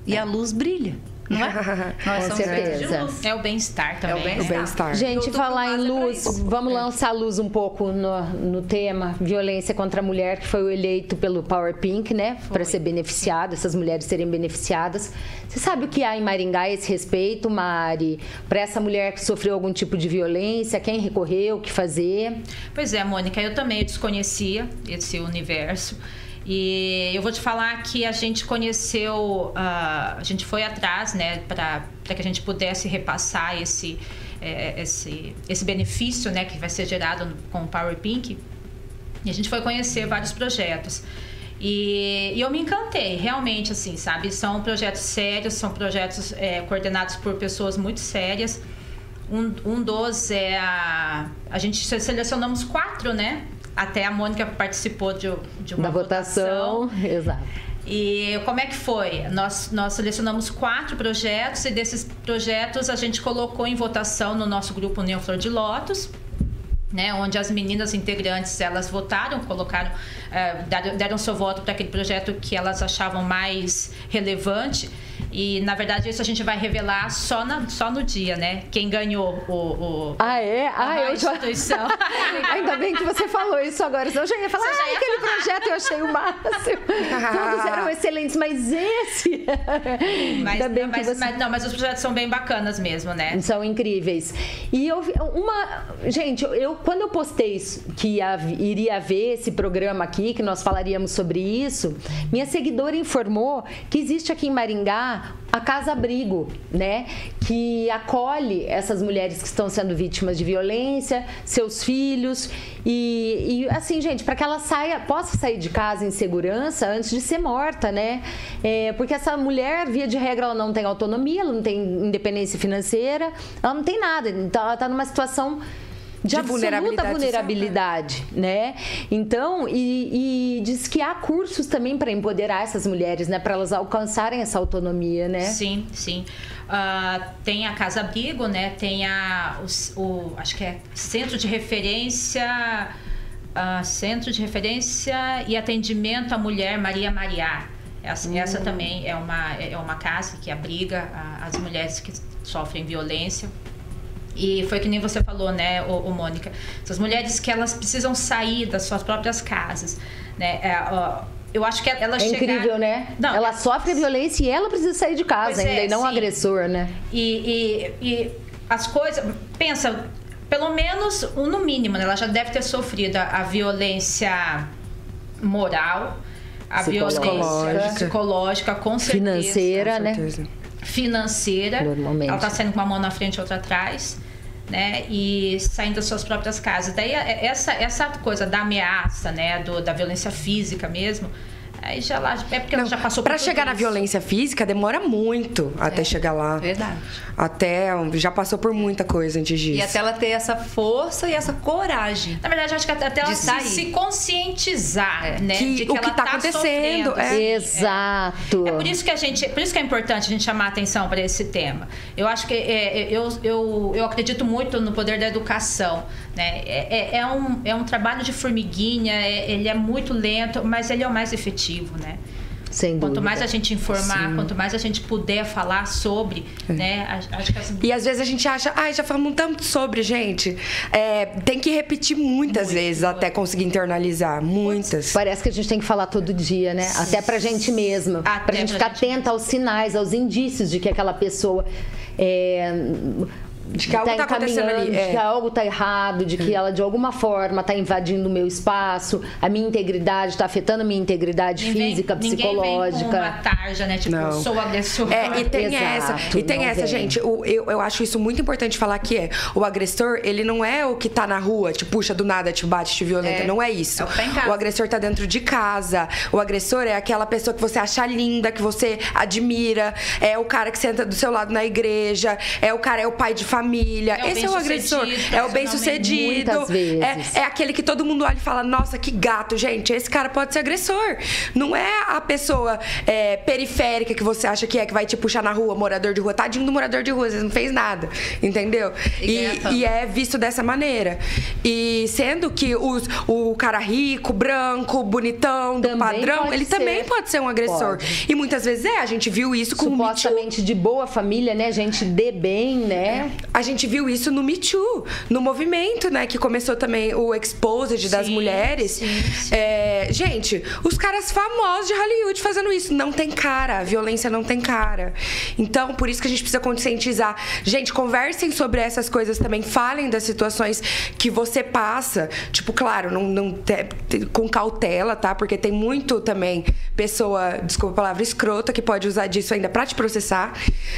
e a luz brilha. Não é? Nós Com certeza. É o bem-estar também. É o bem-estar. Bem Gente, falar em luz, vamos lançar luz um pouco no, no tema violência contra a mulher, que foi o eleito pelo Power Pink, né? Para ser beneficiado, essas mulheres serem beneficiadas. Você sabe o que há em Maringá a esse respeito, Mari? Para essa mulher que sofreu algum tipo de violência, quem recorreu, o que fazer? Pois é, Mônica, eu também desconhecia esse universo. E eu vou te falar que a gente conheceu, uh, a gente foi atrás, né, para que a gente pudesse repassar esse, é, esse, esse benefício, né, que vai ser gerado com o Power Pink. E a gente foi conhecer vários projetos. E, e, eu me encantei, realmente, assim, sabe? São projetos sérios, são projetos é, coordenados por pessoas muito sérias. Um, um dos é a. A gente selecionamos quatro, né? Até a Mônica participou de, de uma da votação. votação. Exato. E como é que foi? Nós, nós selecionamos quatro projetos e desses projetos a gente colocou em votação no nosso grupo União Flor de Lótus. Né, onde as meninas integrantes elas votaram, colocaram, é, deram, deram seu voto para aquele projeto que elas achavam mais relevante. E, na verdade, isso a gente vai revelar só, na, só no dia, né? Quem ganhou o. o ah, é? Ah, eu já. instituição. Ainda bem que você falou isso agora, senão eu já ia falar, ah, ia aquele projeto eu achei o máximo. Todos eram excelentes, mas esse. Mas, Ainda bem não, que mas, você... mas, não, mas os projetos são bem bacanas mesmo, né? São incríveis. E eu uma. Gente, eu quando eu postei isso, que ia, iria haver esse programa aqui, que nós falaríamos sobre isso, minha seguidora informou que existe aqui em Maringá a Casa Abrigo, né? Que acolhe essas mulheres que estão sendo vítimas de violência, seus filhos. E, e assim, gente, para que ela saia, possa sair de casa em segurança antes de ser morta, né? É, porque essa mulher, via de regra, ela não tem autonomia, ela não tem independência financeira, ela não tem nada. Então, ela está numa situação de, de absoluta vulnerabilidade, vulnerabilidade né? Então, e, e, diz que há cursos também para empoderar essas mulheres, né? Para elas alcançarem essa autonomia, né? Sim, sim. Uh, tem a Casa Abrigo, né? Tem a, o, o acho que é Centro de Referência, uh, Centro de Referência e Atendimento à Mulher Maria Maria. Essa, uhum. essa também é uma, é uma casa que abriga as mulheres que sofrem violência e foi que nem você falou, né, o, o Mônica? Essas mulheres que elas precisam sair das suas próprias casas, né? É, ó, eu acho que ela é chegar... incrível, né? Não, ela é... sofre violência e ela precisa sair de casa ainda, é, e não sim. o agressor, né? E, e, e, as coisas. Pensa, pelo menos, no mínimo, né? ela já deve ter sofrido a, a violência moral, a violência psicológica, com certeza. Financeira, com né? certeza. né? Financeira. Ela tá saindo com uma mão na frente e outra atrás. Né, e saindo das suas próprias casas. Daí essa, essa coisa da ameaça, né, do, da violência física mesmo, Aí já lá, é porque não, ela já passou por Pra chegar isso. na violência física demora muito até é, chegar lá. Verdade. Até já passou por muita coisa antes disso. E até ela ter essa força e essa coragem. Na verdade, acho que até ela se, se, conscientizar, é. né? Que, de que o que está tá acontecendo. É. Exato. É. é. por isso que a gente, por isso que é importante a gente chamar a atenção para esse tema. Eu acho que é, eu, eu, eu acredito muito no poder da educação. Né? É, é, é, um, é um trabalho de formiguinha, é, ele é muito lento, mas ele é o mais efetivo, né? Sem quanto dúvida. mais a gente informar, Sim. quanto mais a gente puder falar sobre, é. né? Acho que as... E às vezes a gente acha, ai, já falamos tanto sobre, gente. É, tem que repetir muitas Muito vezes até conseguir internalizar. Muitas. Parece que a gente tem que falar todo dia, né? Sim. Até pra gente mesma. Até pra gente pra ficar gente atenta aos sinais, aos indícios de que aquela pessoa. É, de que algo está tá acontecendo ali. É. De que algo está errado, de que ela de alguma forma está invadindo o meu espaço, a minha integridade, está afetando a minha integridade ninguém, física, psicológica. Ninguém vem com uma tarja, né? Tipo, não. sou agressor. É, e tem Exato, essa, e tem essa, vem. gente. O, eu, eu acho isso muito importante falar que é o agressor, ele não é o que está na rua, te puxa do nada, te bate, te violenta. É. Não é isso. É o, o agressor está dentro de casa. O agressor é aquela pessoa que você acha linda, que você admira. É o cara que senta do seu lado na igreja. É o cara, é o pai de família família. É Esse é o agressor. É o bem-sucedido. É, é aquele que todo mundo olha e fala: nossa, que gato, gente. Esse cara pode ser agressor. Não é a pessoa é, periférica que você acha que é, que vai te puxar na rua, morador de rua. Tadinho do morador de rua, você não fez nada. Entendeu? E, e é visto dessa maneira. E sendo que os, o cara rico, branco, bonitão, do também padrão, ele ser. também pode ser um agressor. Pode. E muitas vezes é, a gente viu isso com Supostamente de boa família, né? Gente de bem, né? A gente viu isso no Me Too, no movimento, né? Que começou também o Exposed das mulheres. Sim, sim. É, gente, os caras famosos de Hollywood fazendo isso. Não tem cara. A violência não tem cara. Então, por isso que a gente precisa conscientizar. Gente, conversem sobre essas coisas também. Falem das situações que você passa. Tipo, claro, não, não com cautela, tá? Porque tem muito também pessoa, desculpa a palavra, escrota, que pode usar disso ainda pra te processar.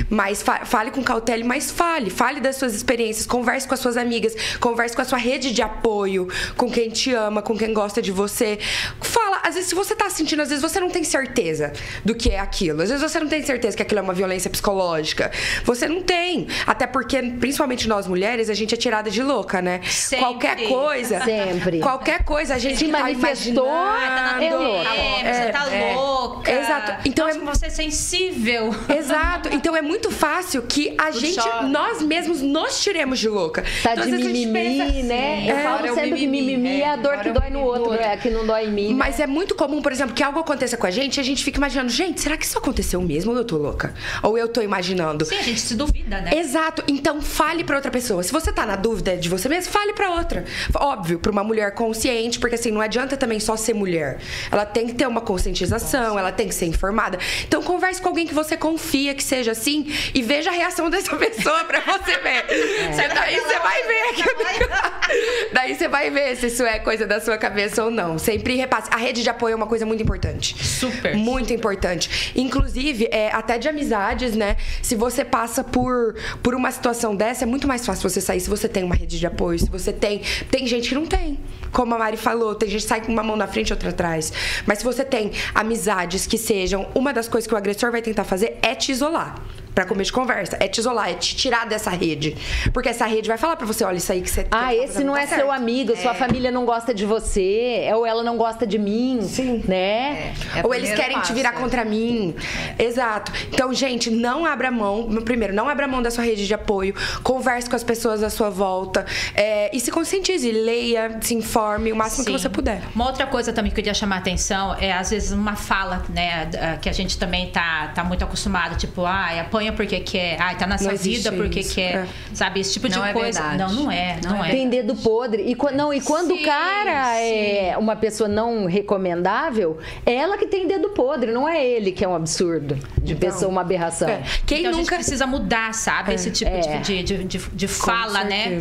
Mas fa fale com cautela, mas fale. Fale das suas experiências, converse com as suas amigas, converse com a sua rede de apoio, com quem te ama, com quem gosta de você. Fala, às vezes se você tá sentindo, às vezes você não tem certeza do que é aquilo. Às vezes você não tem certeza que aquilo é uma violência psicológica. Você não tem. Até porque, principalmente nós mulheres, a gente é tirada de louca, né? Sempre. Qualquer coisa. Sempre. Qualquer coisa, a gente se tá manifestou. Ah, tá é louca. É, você tá é, louca. Exato. Então Nossa, é você é sensível. Exato. Então é muito fácil que a gente, nós mesmos nos tiremos de louca. Tá então, de mimimi, assim, né? Eu é, falo sempre que mimimi é a dor que dói no outro, é que não dói em mim. Mas né? é muito comum, por exemplo, que algo aconteça com a gente e a gente fica imaginando, gente, será que isso aconteceu mesmo ou eu tô louca? Ou eu tô imaginando? Sim, a gente se duvida, né? Exato. Então fale para outra pessoa. Se você tá na dúvida de você mesmo, fale para outra. Óbvio, para uma mulher consciente, porque assim, não adianta também só ser mulher. Ela tem que ter uma conscientização, Nossa. ela tem que ser informada. Então converse com alguém que você confia que seja assim e veja a reação dessa pessoa para você ver. É. Daí você vai ver aqui. Daí você vai ver se isso é coisa da sua cabeça ou não. Sempre repasse. A rede de apoio é uma coisa muito importante. Super. Muito super. importante. Inclusive, é, até de amizades, né? Se você passa por, por uma situação dessa, é muito mais fácil você sair se você tem uma rede de apoio. Se você tem. Tem gente que não tem. Como a Mari falou, tem gente que sai com uma mão na frente e outra atrás. Mas se você tem amizades que sejam. Uma das coisas que o agressor vai tentar fazer é te isolar para comer de conversa. É te isolar, é te tirar dessa rede. Porque essa rede vai falar para você, olha, isso aí que você Ah, tá esse não tá é certo. seu amigo, é. sua família não gosta de você, ou ela não gosta de mim, Sim. né? É. É ou eles querem passo, te virar é. contra mim. Exato. Então, gente, não abra mão, primeiro, não abra mão da sua rede de apoio, converse com as pessoas à sua volta é, e se conscientize, leia, se informe o máximo Sim. que você puder. Uma outra coisa também que eu queria chamar a atenção é às vezes uma fala, né, que a gente também tá tá muito acostumado, tipo, ah, apanha maconha porque quer, ai, tá nessa vida porque isso. quer, É. sabe, esse tipo de Não é coisa. verdade. Não, não é, não, é. Tem dedo podre. E, não, e quando Sim, o cara é uma pessoa não recomendável, é ela que tem dedo podre, não é ele que é um absurdo. De pessoa, uma aberração. É. Quem então a nunca. gente precisa mudar, sabe? Esse tipo É. de, de, de, de fala, né?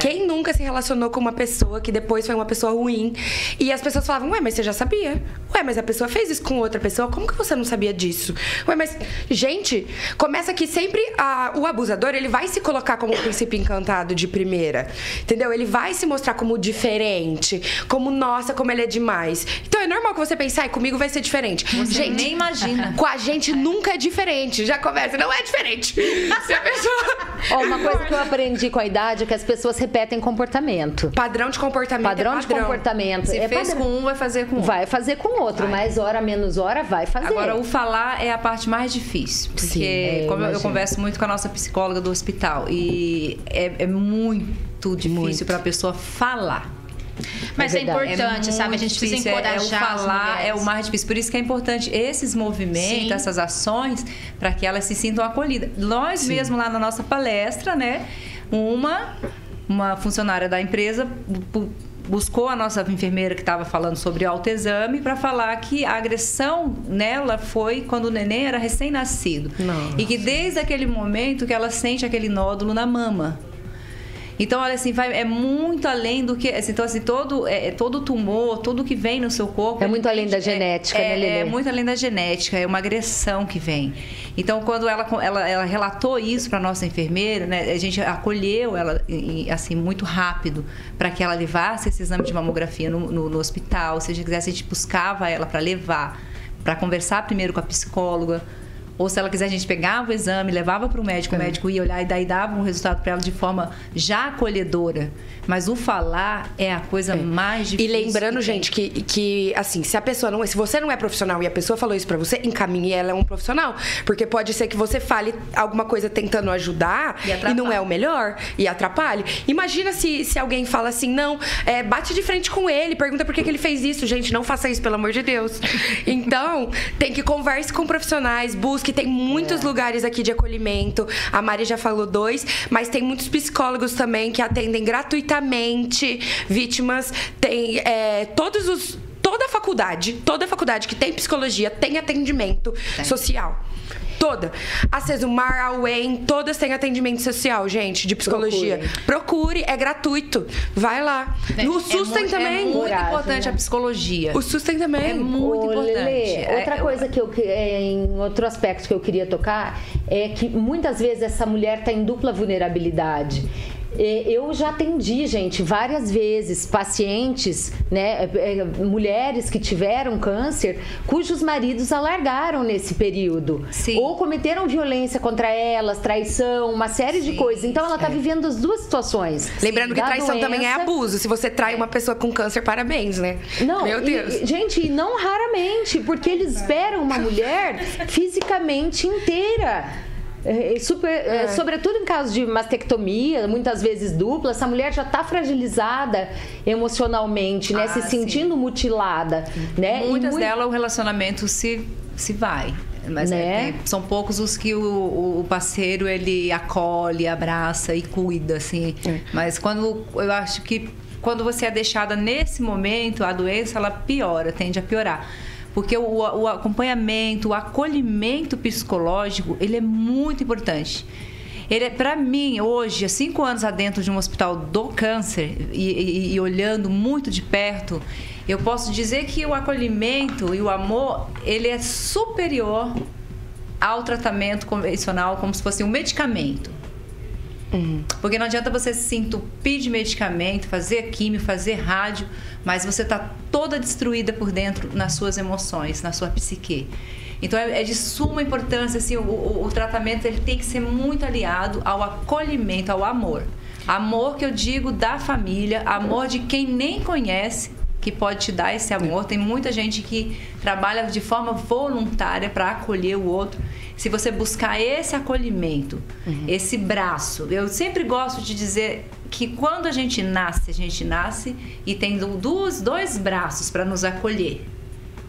Quem nunca se relacionou com uma pessoa que depois foi uma pessoa ruim e as pessoas falavam, ué, mas você já sabia? Ué, mas a pessoa fez isso com outra pessoa, como que você não sabia disso? Ué, mas, gente, começa que sempre a- o abusador, ele vai se colocar como o príncipe encantado de primeira, entendeu? Ele vai se mostrar como diferente, como, nossa, como ele é demais. Então é normal que você pense, ai, comigo vai ser diferente. Você gente, nem imagina. com a gente nunca é diferente. Já começa, não é diferente. Se a pessoa... Ó, uma coisa que eu aprendi com a idade é que as pessoas repetem comportamento. Padrão de comportamento Padrão, é de padrão. comportamento. Se é fez padrão. com um, vai fazer com outro. Vai fazer com outro, mais hora, menos hora, vai fazer. Agora, o falar é a parte mais difícil. Porque, Sim, é, como eu, converso muito com a nossa psicóloga do hospital, e é, é muito difícil para a pessoa falar. Mas é, verdade. importante, É sabe? A gente precisa difícil, é- encorajar é, o as falar é o mais difícil. Por isso que é importante esses movimentos, Sim. essas ações, para que elas se sintam acolhidas. Nós mesmo lá na nossa palestra, né? Uma, uma funcionária da empresa buscou a nossa enfermeira que estava falando sobre autoexame para falar que a agressão nela foi quando o neném era recém-nascido. E que desde aquele momento que ela sente aquele nódulo na mama. Então, olha assim, vai, é muito além do que. assim, então, assim, todo, é, é todo tumor, tudo que vem no seu corpo. É muito além da genética, é, né, Lelê? É muito além da genética, é uma agressão que vem. Então, quando ela, ela, ela relatou isso para nossa enfermeira, né, a gente acolheu ela assim muito rápido para que ela levasse esse exame de mamografia no, no, no hospital. Se a gente quisesse, a gente buscava ela para levar, para conversar primeiro com a psicóloga. Ou se ela quiser, a gente pegava o exame, levava para o médico, o médico ia olhar e daí dava um resultado para ela de forma já acolhedora. Mas o falar é a coisa mais E difícil. lembrando, que gente, que, que assim, se a pessoa não, se você não é profissional e a pessoa falou isso pra você, encaminhe ela é um profissional, porque pode ser que você fale alguma coisa tentando ajudar E e, não é o melhor e atrapalhe. Imagina se, se alguém fala assim, não, é, bate de frente com ele, pergunta por que, que ele fez isso, gente, não faça isso pelo amor de Deus. Então, tem que converse com profissionais, busque, tem muitos lugares aqui de acolhimento. A Mari já falou dois, mas tem muitos psicólogos também que atendem gratuitamente vítimas. Tem é, todos os. Toda a faculdade, toda a faculdade que tem psicologia tem atendimento social. Toda. A Cesumar, a UEM, todas têm atendimento social, gente, de psicologia. Procure, é gratuito. Vai lá. É, No é SUS tem muito- também. É muito Coragem, importante né? a psicologia. O SUS tem também. É muito Ô, importante. Lelê, É- outra é- coisa que eu que- é, em outro aspecto que eu queria tocar é que muitas vezes essa mulher está em dupla vulnerabilidade. É, Eu já atendi, gente, várias vezes pacientes, né, é, é, mulheres que tiveram câncer, cujos maridos alargaram nesse período. Sim. Ou cometeram violência contra elas, traição, uma série de Sim, coisas. Então ela está vivendo as duas situações. Lembrando que traição também é doença- abuso. Se você trai uma pessoa com câncer, parabéns, né? Não, Meu Deus. e, gente, e não raramente, porque eles esperam uma mulher fisicamente inteira. É, é super, é, sobretudo em caso de mastectomia, muitas vezes dupla, essa mulher já está fragilizada emocionalmente, né? Ah, se sim. sentindo mutilada, né? Muitas mui- delas o relacionamento se, se vai. Mas é, Né? tem- são poucos os que o, o parceiro ele acolhe, abraça e cuida, assim. Mas quando eu acho que quando você é deixada nesse momento, a doença ela piora, tende a piorar. Porque o, o acompanhamento, o acolhimento psicológico, ele é muito importante. Ele, para mim, hoje, há cinco anos adentro de um hospital do câncer e, e- e olhando muito de perto, eu posso dizer que o acolhimento e o amor, ele é superior ao tratamento convencional, como se fosse um medicamento. Porque não adianta você se entupir de medicamento, fazer químio, fazer rádio, mas você está toda destruída por dentro nas suas emoções, na sua psique. Então é, é de suma importância assim, o, o- o tratamento ele tem que ser muito aliado ao acolhimento, ao amor. Amor que eu digo da família, amor de quem nem conhece, que pode te dar esse amor. Tem muita gente que trabalha de forma voluntária para acolher o outro. Se você buscar esse acolhimento, esse braço, eu sempre gosto de dizer que quando a gente nasce, a gente nasce e tem duas, dois braços para nos acolher,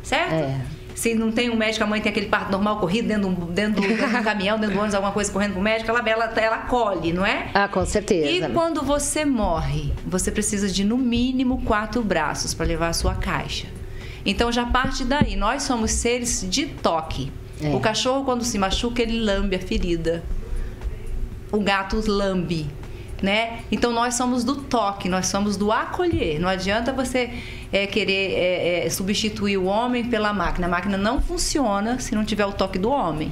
certo? É. se não tem um médico, a mãe tem aquele parto normal corrido dentro, dentro, dentro do caminhão, dentro do ônibus, alguma coisa correndo com o médico, ela, ela, ela colhe, não é? Ah, com certeza. E quando você morre, você precisa de no mínimo quatro braços para levar a sua caixa. Então já parte daí. Nós somos seres de toque. É. O cachorro, quando se machuca, ele lambe a ferida. O gato lambe né? Então nós somos do toque, nós somos do acolher. Não adianta você é, querer é, é, substituir o homem pela máquina. A máquina não funciona se não tiver o toque do homem.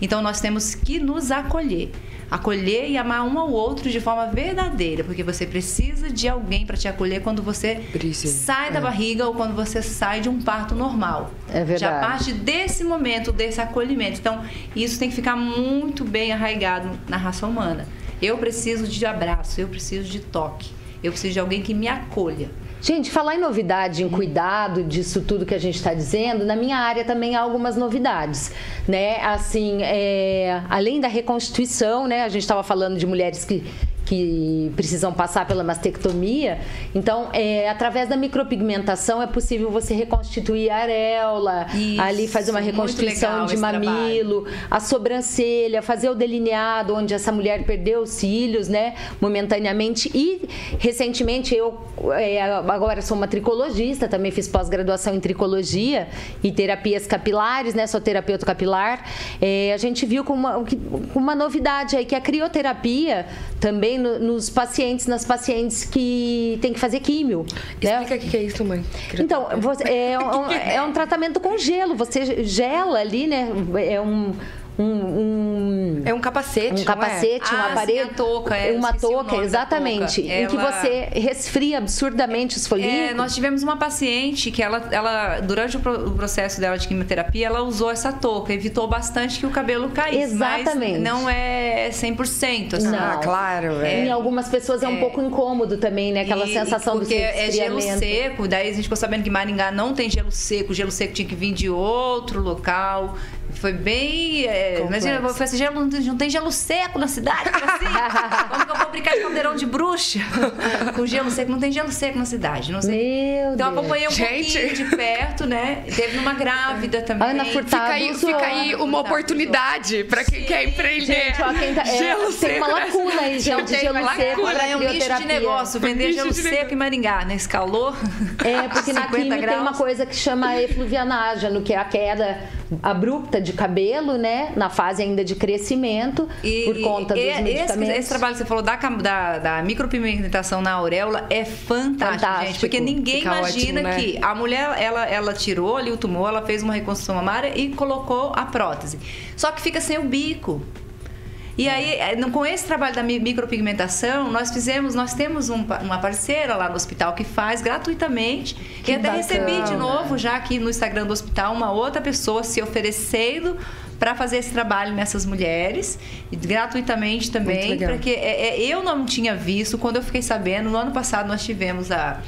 Então nós temos que nos acolher. Acolher e amar um ao outro de forma verdadeira, porque você precisa de alguém para te acolher quando você precisa. sai da é. barriga ou quando você sai de um parto normal. É verdade. Já parte desse momento, desse acolhimento. Então, isso tem que ficar muito bem arraigado na raça humana. Eu preciso de abraço, eu preciso de toque, eu preciso de alguém que me acolha. Gente, falar em novidade, em cuidado disso tudo que a gente está dizendo, na minha área também há algumas novidades, né? Assim, é, além da reconstituição, né? A gente estava falando de mulheres que que precisam passar pela mastectomia. Então, é, através da micropigmentação é possível você reconstituir a areola, Isso, ali fazer uma reconstituição de mamilo, a sobrancelha, fazer o delineado onde essa mulher perdeu os cílios, né, momentaneamente. E recentemente eu é, agora sou uma tricologista, também fiz pós-graduação em tricologia e terapias capilares, né, sou terapeuta capilar. É, a gente viu com uma, uma novidade aí que a crioterapia também no, nos pacientes, nas pacientes que tem que fazer químio. Né? Explica né? o que é isso, mãe. Então, você, é, um, é um tratamento com gelo. Você gela ali, né? É um um, um, é um capacete, um capacete, é? um ah, aparelho, sim, touca, é, uma touca, exatamente, touca. em que você resfria absurdamente os folículos. É, nós tivemos uma paciente que ela, ela durante o, processo dela de quimioterapia, ela usou essa touca, evitou bastante que o cabelo caísse. Exatamente. não é 100%. Assim. Não, ah, claro. É. Em algumas pessoas é, um é. pouco incômodo também, né? Aquela e, sensação do Porque é gelo seco, daí a gente ficou sabendo que Maringá não tem gelo seco, o gelo seco tinha que vir de outro local. Foi bem. É, imagina, eu falei assim, gelo, não tem gelo seco na cidade? Assim, como que eu vou brincar de caldeirão de bruxa com gelo seco? Não tem gelo seco na cidade. Não sei. Meu então eu acompanhei um Gente. pouquinho de perto, né? Teve uma grávida também. Ana Furtado. Fica aí, fica aí uma oportunidade para quem Sim. quer empreender. Gente, ó, quem tá, é, gelo tem uma lacuna aí, gente, de gelo seco. Olha, é um nicho de negócio, vender gelo seco em Maringá, nesse calor. É, porque na química graus. tem uma coisa que chama efluvianágeno, que é a queda abrupta de cabelo, né? Na fase ainda de crescimento, e, por conta e, dos esse, medicamentos. Esse trabalho que você falou da, da, da micropigmentação na auréola é fantástico, fantástico. gente. Porque ninguém Fica imagina ótimo, né? que a mulher, ela, ela tirou ali o tumor, ela fez uma reconstrução mamária e colocou a prótese. Só que fica sem o bico. E aí, é, com esse trabalho da micropigmentação, nós fizemos, nós temos um, uma parceira lá no hospital que faz gratuitamente. Que e até bacana. recebi de novo, já aqui no Instagram do hospital, uma outra pessoa se oferecendo para fazer esse trabalho nessas mulheres gratuitamente também, porque é, é, eu não tinha visto quando eu fiquei sabendo. No ano passado nós tivemos a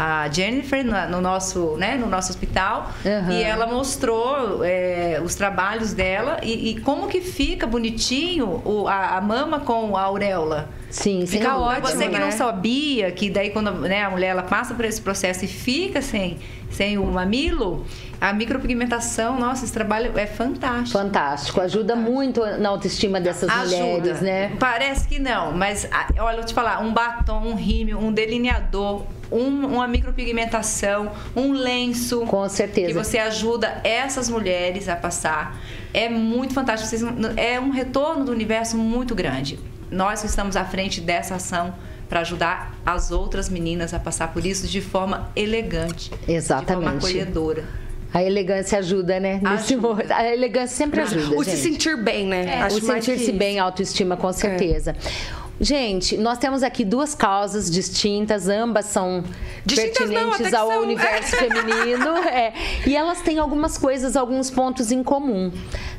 a Jennifer no nosso, né, no nosso hospital uhum. e ela mostrou é, os trabalhos dela e, e, como que fica bonitinho o, a, a, mama com a auréola. Sim, fica ótimo. Você que né? não sabia que daí quando né, a mulher ela passa por esse processo e fica sem, sem o mamilo, a micropigmentação, nossa, esse trabalho é fantástico. Fantástico, ajuda muito na autoestima dessas ajuda. mulheres, né? Parece que não, mas olha, eu vou te falar, um batom, um rímel, um delineador, um, uma micropigmentação, um lenço. Com certeza. Que você ajuda essas mulheres a passar. É muito fantástico. É um retorno do universo muito grande. Nós estamos à frente dessa ação para ajudar as outras meninas a passar por isso de forma elegante, Exatamente. de forma acolhedora. A elegância ajuda, né? Ajuda. A elegância sempre ajuda. O gente. se sentir bem, né? É. O sentir-se bem, autoestima, com certeza. É. Gente, nós temos aqui duas causas distintas, ambas são distintas pertinentes não, ao são. universo feminino, é, e elas têm algumas coisas, alguns pontos em comum.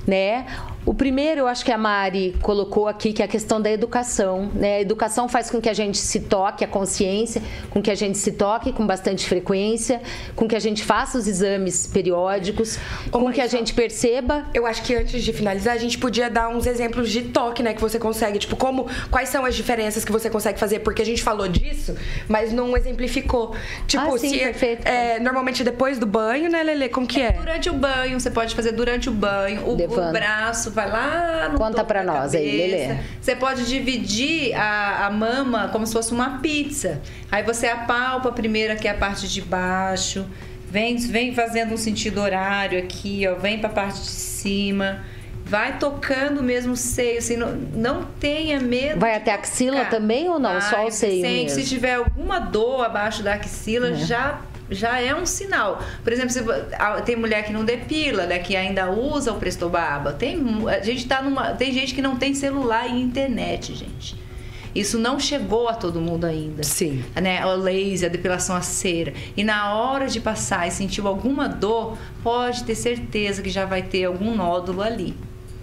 né? O primeiro, eu acho que a Mari colocou aqui, que é a questão da educação. Né? A educação faz com que a gente se toque, a consciência, com que a gente se toque com bastante frequência, com que a gente faça os exames periódicos, Ô, com que a gente perceba. Eu acho que antes de finalizar, a gente podia dar uns exemplos de toque, né, que você consegue. Tipo, como, quais são as diferenças que você consegue fazer? Porque a gente falou disso, mas não exemplificou. Tipo, ah, sim, se perfeito. É, normalmente depois do banho, né, Lele? Como que é? Durante o banho, você pode fazer durante o banho, o, o braço vai lá no Conta pra nós aí, Lelê. Você pode dividir a, a mama como se fosse uma pizza. Aí você apalpa a primeira, que é a parte de baixo. Vem, vem fazendo um sentido horário aqui, ó. Vem pra parte de cima vai tocando mesmo o seio, assim, não, não tenha medo. Vai até a axila também ou não? Vai, Só o seio sim, mesmo? Se tiver alguma dor abaixo da axila, é. já já é um sinal. Por exemplo, se, tem mulher que não depila, né, que ainda usa o Prestobaba. Tem a gente tá numa, tem gente que não tem celular e internet, gente. Isso não chegou a todo mundo ainda. Sim. Né? O laser, a depilação a cera. E na hora de passar e sentiu alguma dor, pode ter certeza que já vai ter algum nódulo ali.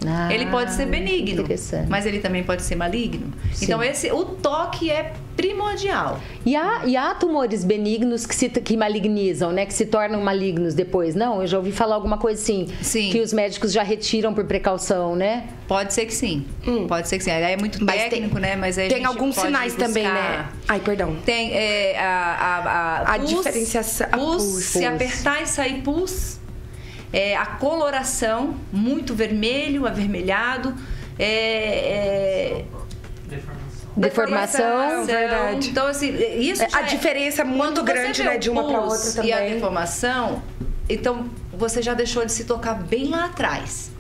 Ah, ele pode ser benigno, mas ele também pode ser maligno. Sim. Então esse o toque é primordial. E há, e há tumores benignos que se que malignizam, né, que se tornam malignos depois. Não, eu já ouvi falar alguma coisa assim, sim. que os médicos já retiram por precaução, né? Pode ser que sim. Hum. Pode ser que sim. Aí é muito mas técnico, tem, né? Mas aí tem alguns sinais buscar... também, né? Ai, perdão. Tem é, a, a, a, a pus, diferenciação. Pus, pus, se apertar e sair pus é, a coloração, muito vermelho, avermelhado. É, é, Deformação. Deformação, verdade. Então, assim, isso A é, diferença muito grande, né, de uma para outra também. E a deformação, então você já deixou de se tocar bem lá atrás.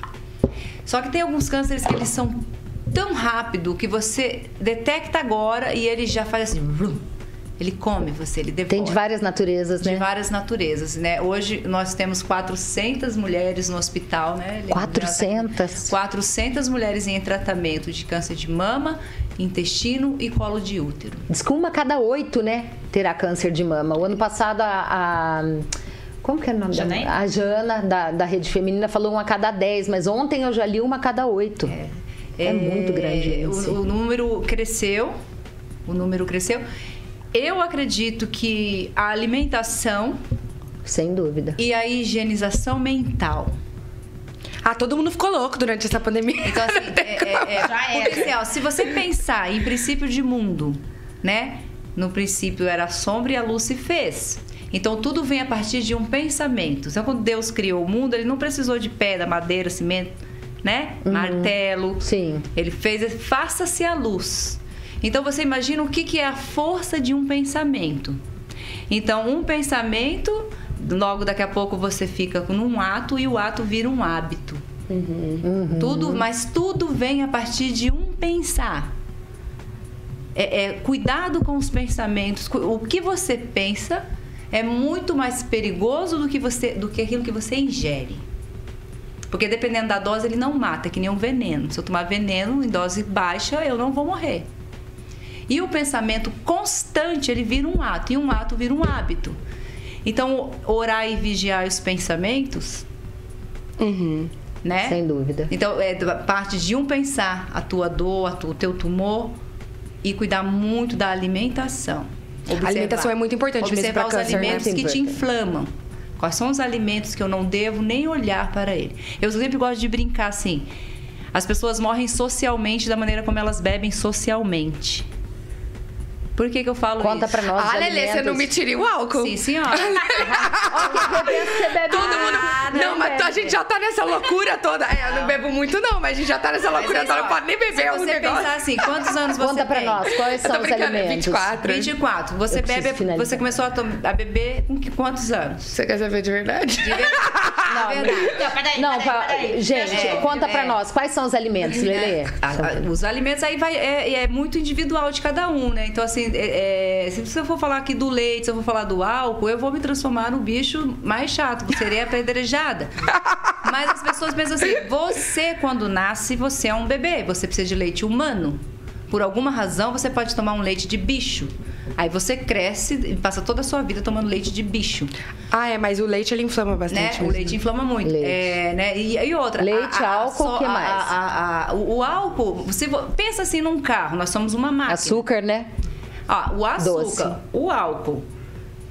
Só que tem alguns cânceres que eles são tão rápido que você detecta agora e ele já faz assim, ele come você, ele devora. Tem de várias naturezas, né? De várias naturezas, né? Hoje nós temos 400 mulheres no hospital, né? 400? 400 mulheres em tratamento de câncer de mama, intestino e colo de útero. Diz que uma a cada oito, né? Terá câncer de mama. O ano passado a... a... Como que é o nome Janaí? da A Jana, da, da Rede Feminina, falou uma a cada dez, mas ontem eu já li uma a cada oito. É, é, é muito grande. O, o número cresceu, o número cresceu. Eu acredito que a alimentação. Sem dúvida. E a higienização mental. Ah, todo mundo ficou louco durante essa pandemia. Então, assim, é, é, é, Já é. Porque, assim, ó, se você pensar em princípio de mundo, né? No princípio era a sombra e a luz se fez. Então tudo vem a partir de um pensamento. Então quando Deus criou o mundo, ele não precisou de pedra, madeira, cimento, né? Uhum. Martelo. Sim. Ele fez, faça-se a luz. Então você imagina o que, que é a força de um pensamento. Então, um pensamento, logo daqui a pouco você fica num ato e o ato vira um hábito. Uhum. Uhum. Tudo, mas tudo vem a partir de um pensar. É, é, cuidado com os pensamentos. O que você pensa é muito mais perigoso do que, você, do que aquilo que você ingere. Porque dependendo da dose, ele não mata, é que nem um veneno. Se eu tomar veneno em dose baixa, eu não vou morrer. E o pensamento constante, ele vira um ato, e um ato vira um hábito. Então, orar e vigiar os pensamentos, uhum. né? Sem dúvida. Então, é parte de um pensar a tua dor, o teu tumor, e cuidar muito da alimentação. Observar. A alimentação é muito importante Observar mesmo para os alimentos né? que te inflamam. Quais são os alimentos que eu não devo nem olhar para ele? Eu sempre gosto de brincar assim. As pessoas morrem socialmente da maneira como elas bebem socialmente. Por que, que eu falo Conta isso? pra nós. Ah, Lelê, você não me tira o álcool. Sim, senhora. você bebe Todo mundo. Não, mas a gente já tá nessa loucura toda. É, eu não bebo muito, não, mas a gente já tá nessa loucura toda. Não pode nem beber Se você pensar assim, quantos anos você Conta pra tem? nós, quais são os alimentos? 24. 24. Você bebe. Você começou a, a beber com quantos anos? Você quer saber de verdade? De verdade. Não, de verdade. Não, peraí, não, peraí, peraí. gente, é, conta é, pra nós, quais são os alimentos, Lelê? É, os alimentos aí vai, é, é, muito individual de cada um, né? Então, assim, é, é, se eu for falar aqui do leite, se eu for falar do álcool, eu vou me transformar no bicho mais chato, que seria apedrejada. Mas as pessoas pensam assim: você, quando nasce, você é um bebê, você precisa de leite humano. por alguma razão, você pode tomar um leite de bicho. Aí você cresce e passa toda a sua vida tomando leite de bicho. Ah, é, mas o leite ele inflama bastante. Né? O leite inflama muito. Leite. É, né? e, e, outra. Leite, a, a, álcool, o que mais? A, o, o, álcool, você pensa assim num carro, nós somos uma máquina. Açúcar, né? Ah, o açúcar, Doce. o álcool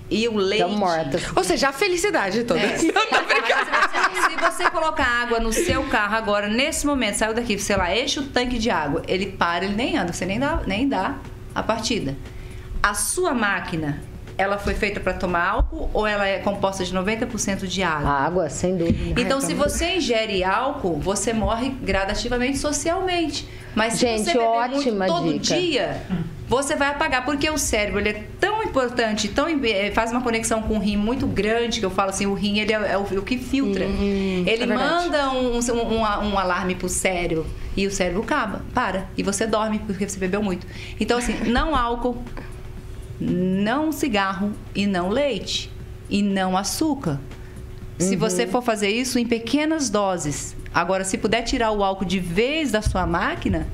e o leite. Estão mortas. Ou seja, a felicidade toda. É. se, se você colocar água no seu carro agora, nesse momento, saiu daqui, sei lá, enche o tanque de água, ele para, ele nem anda, você nem dá, nem dá a partida. A sua máquina, ela foi feita para tomar álcool ou ela é composta de 90% de água? Água, sem dúvida. Então, se você ingere álcool, você morre gradativamente socialmente. Mas se Gente, você beber ótima muito todo dica. dia, você vai apagar, porque o cérebro ele é tão importante, tão eh, faz uma conexão com o rim muito grande, que eu falo assim, o rim ele é, é o, o, que filtra. Hum, ele é manda um, um, um, um alarme pro cérebro e o cérebro acaba, para. E você dorme porque você bebeu muito. Então, assim, não álcool, não cigarro e não leite. E não açúcar. Uhum. Se você for fazer isso em pequenas doses. Agora, se puder tirar o álcool de vez da sua máquina,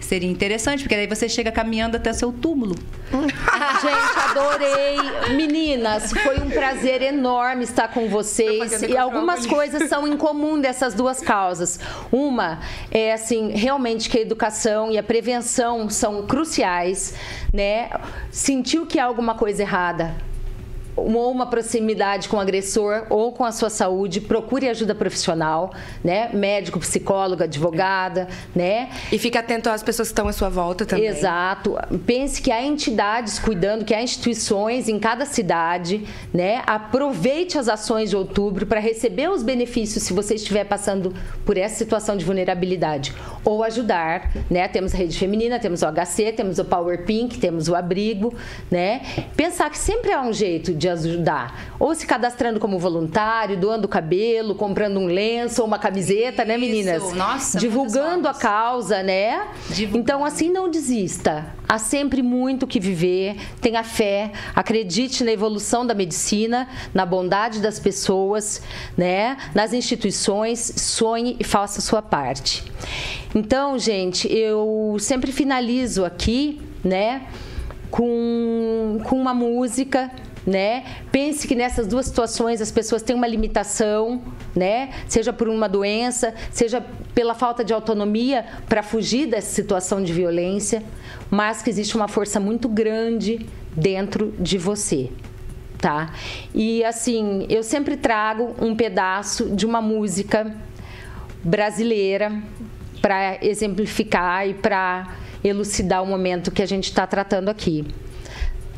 seria interessante, porque daí você chega caminhando até seu túmulo. Gente, adorei. Meninas, foi um prazer enorme estar com vocês. E algumas coisas são em comum dessas duas causas. Uma é assim, realmente que a educação e a prevenção são cruciais, né? Sentiu que há alguma coisa errada, ou uma proximidade com o agressor ou com a sua saúde, procure ajuda profissional, né? Médico, psicólogo, advogada, né? E fique atento às pessoas que estão à sua volta também. Exato. Pense que há entidades cuidando, que há instituições em cada cidade, né? Aproveite as ações de outubro para receber os benefícios se você estiver passando por essa situação de vulnerabilidade ou ajudar, né? Temos a rede feminina, temos o HC, temos o Power Pink, temos o abrigo, né? Pensar que sempre há um jeito de ajudar. Ou se cadastrando como voluntário, doando cabelo, comprando um lenço ou uma camiseta, Isso. né, meninas? Nossa, Divulgando a causa, né? Divulgando. Então, assim, não desista. Há sempre muito que viver. Tenha fé, acredite na evolução da medicina, na bondade das pessoas, né? Nas instituições, sonhe e faça a sua parte. Então, gente, eu sempre finalizo aqui, né? Com, com uma música né? Pense que nessas duas situações as pessoas têm uma limitação, né? Seja por uma doença, seja pela falta de autonomia para fugir dessa situação de violência, mas que existe uma força muito grande dentro de você. Tá? E assim, eu sempre trago um pedaço de uma música brasileira para exemplificar e para elucidar o momento que a gente está tratando aqui.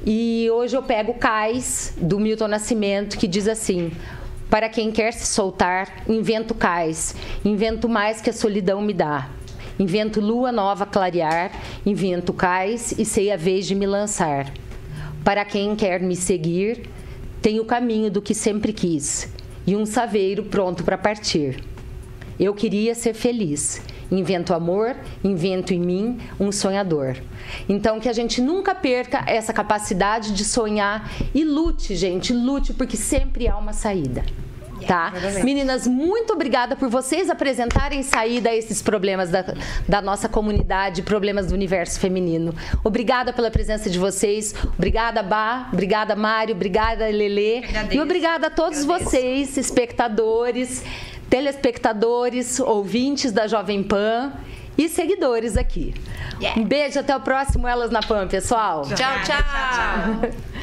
E hoje eu pego Cais, do Milton Nascimento, que diz assim: Para quem quer se soltar, invento cais, invento mais que a solidão me dá. Invento lua nova clarear, invento cais e sei a vez de me lançar. Para quem quer me seguir, tenho o caminho do que sempre quis e um saveiro pronto para partir. Eu queria ser feliz invento amor, invento em mim um sonhador. Então que a gente nunca perca essa capacidade de sonhar e lute, gente, lute porque sempre há uma saída. Tá? Meninas, muito obrigada por vocês apresentarem saída a esses problemas da, da nossa comunidade, problemas do universo feminino. Obrigada pela presença de vocês. Obrigada, Bá. Obrigada, Mário. Obrigada, Lelê. E obrigada a todos Agradeço. vocês, espectadores telespectadores, ouvintes da Jovem Pan e seguidores aqui. Yeah. Um beijo, até o próximo Elas na Pan, pessoal. tchau. tchau. tchau. tchau.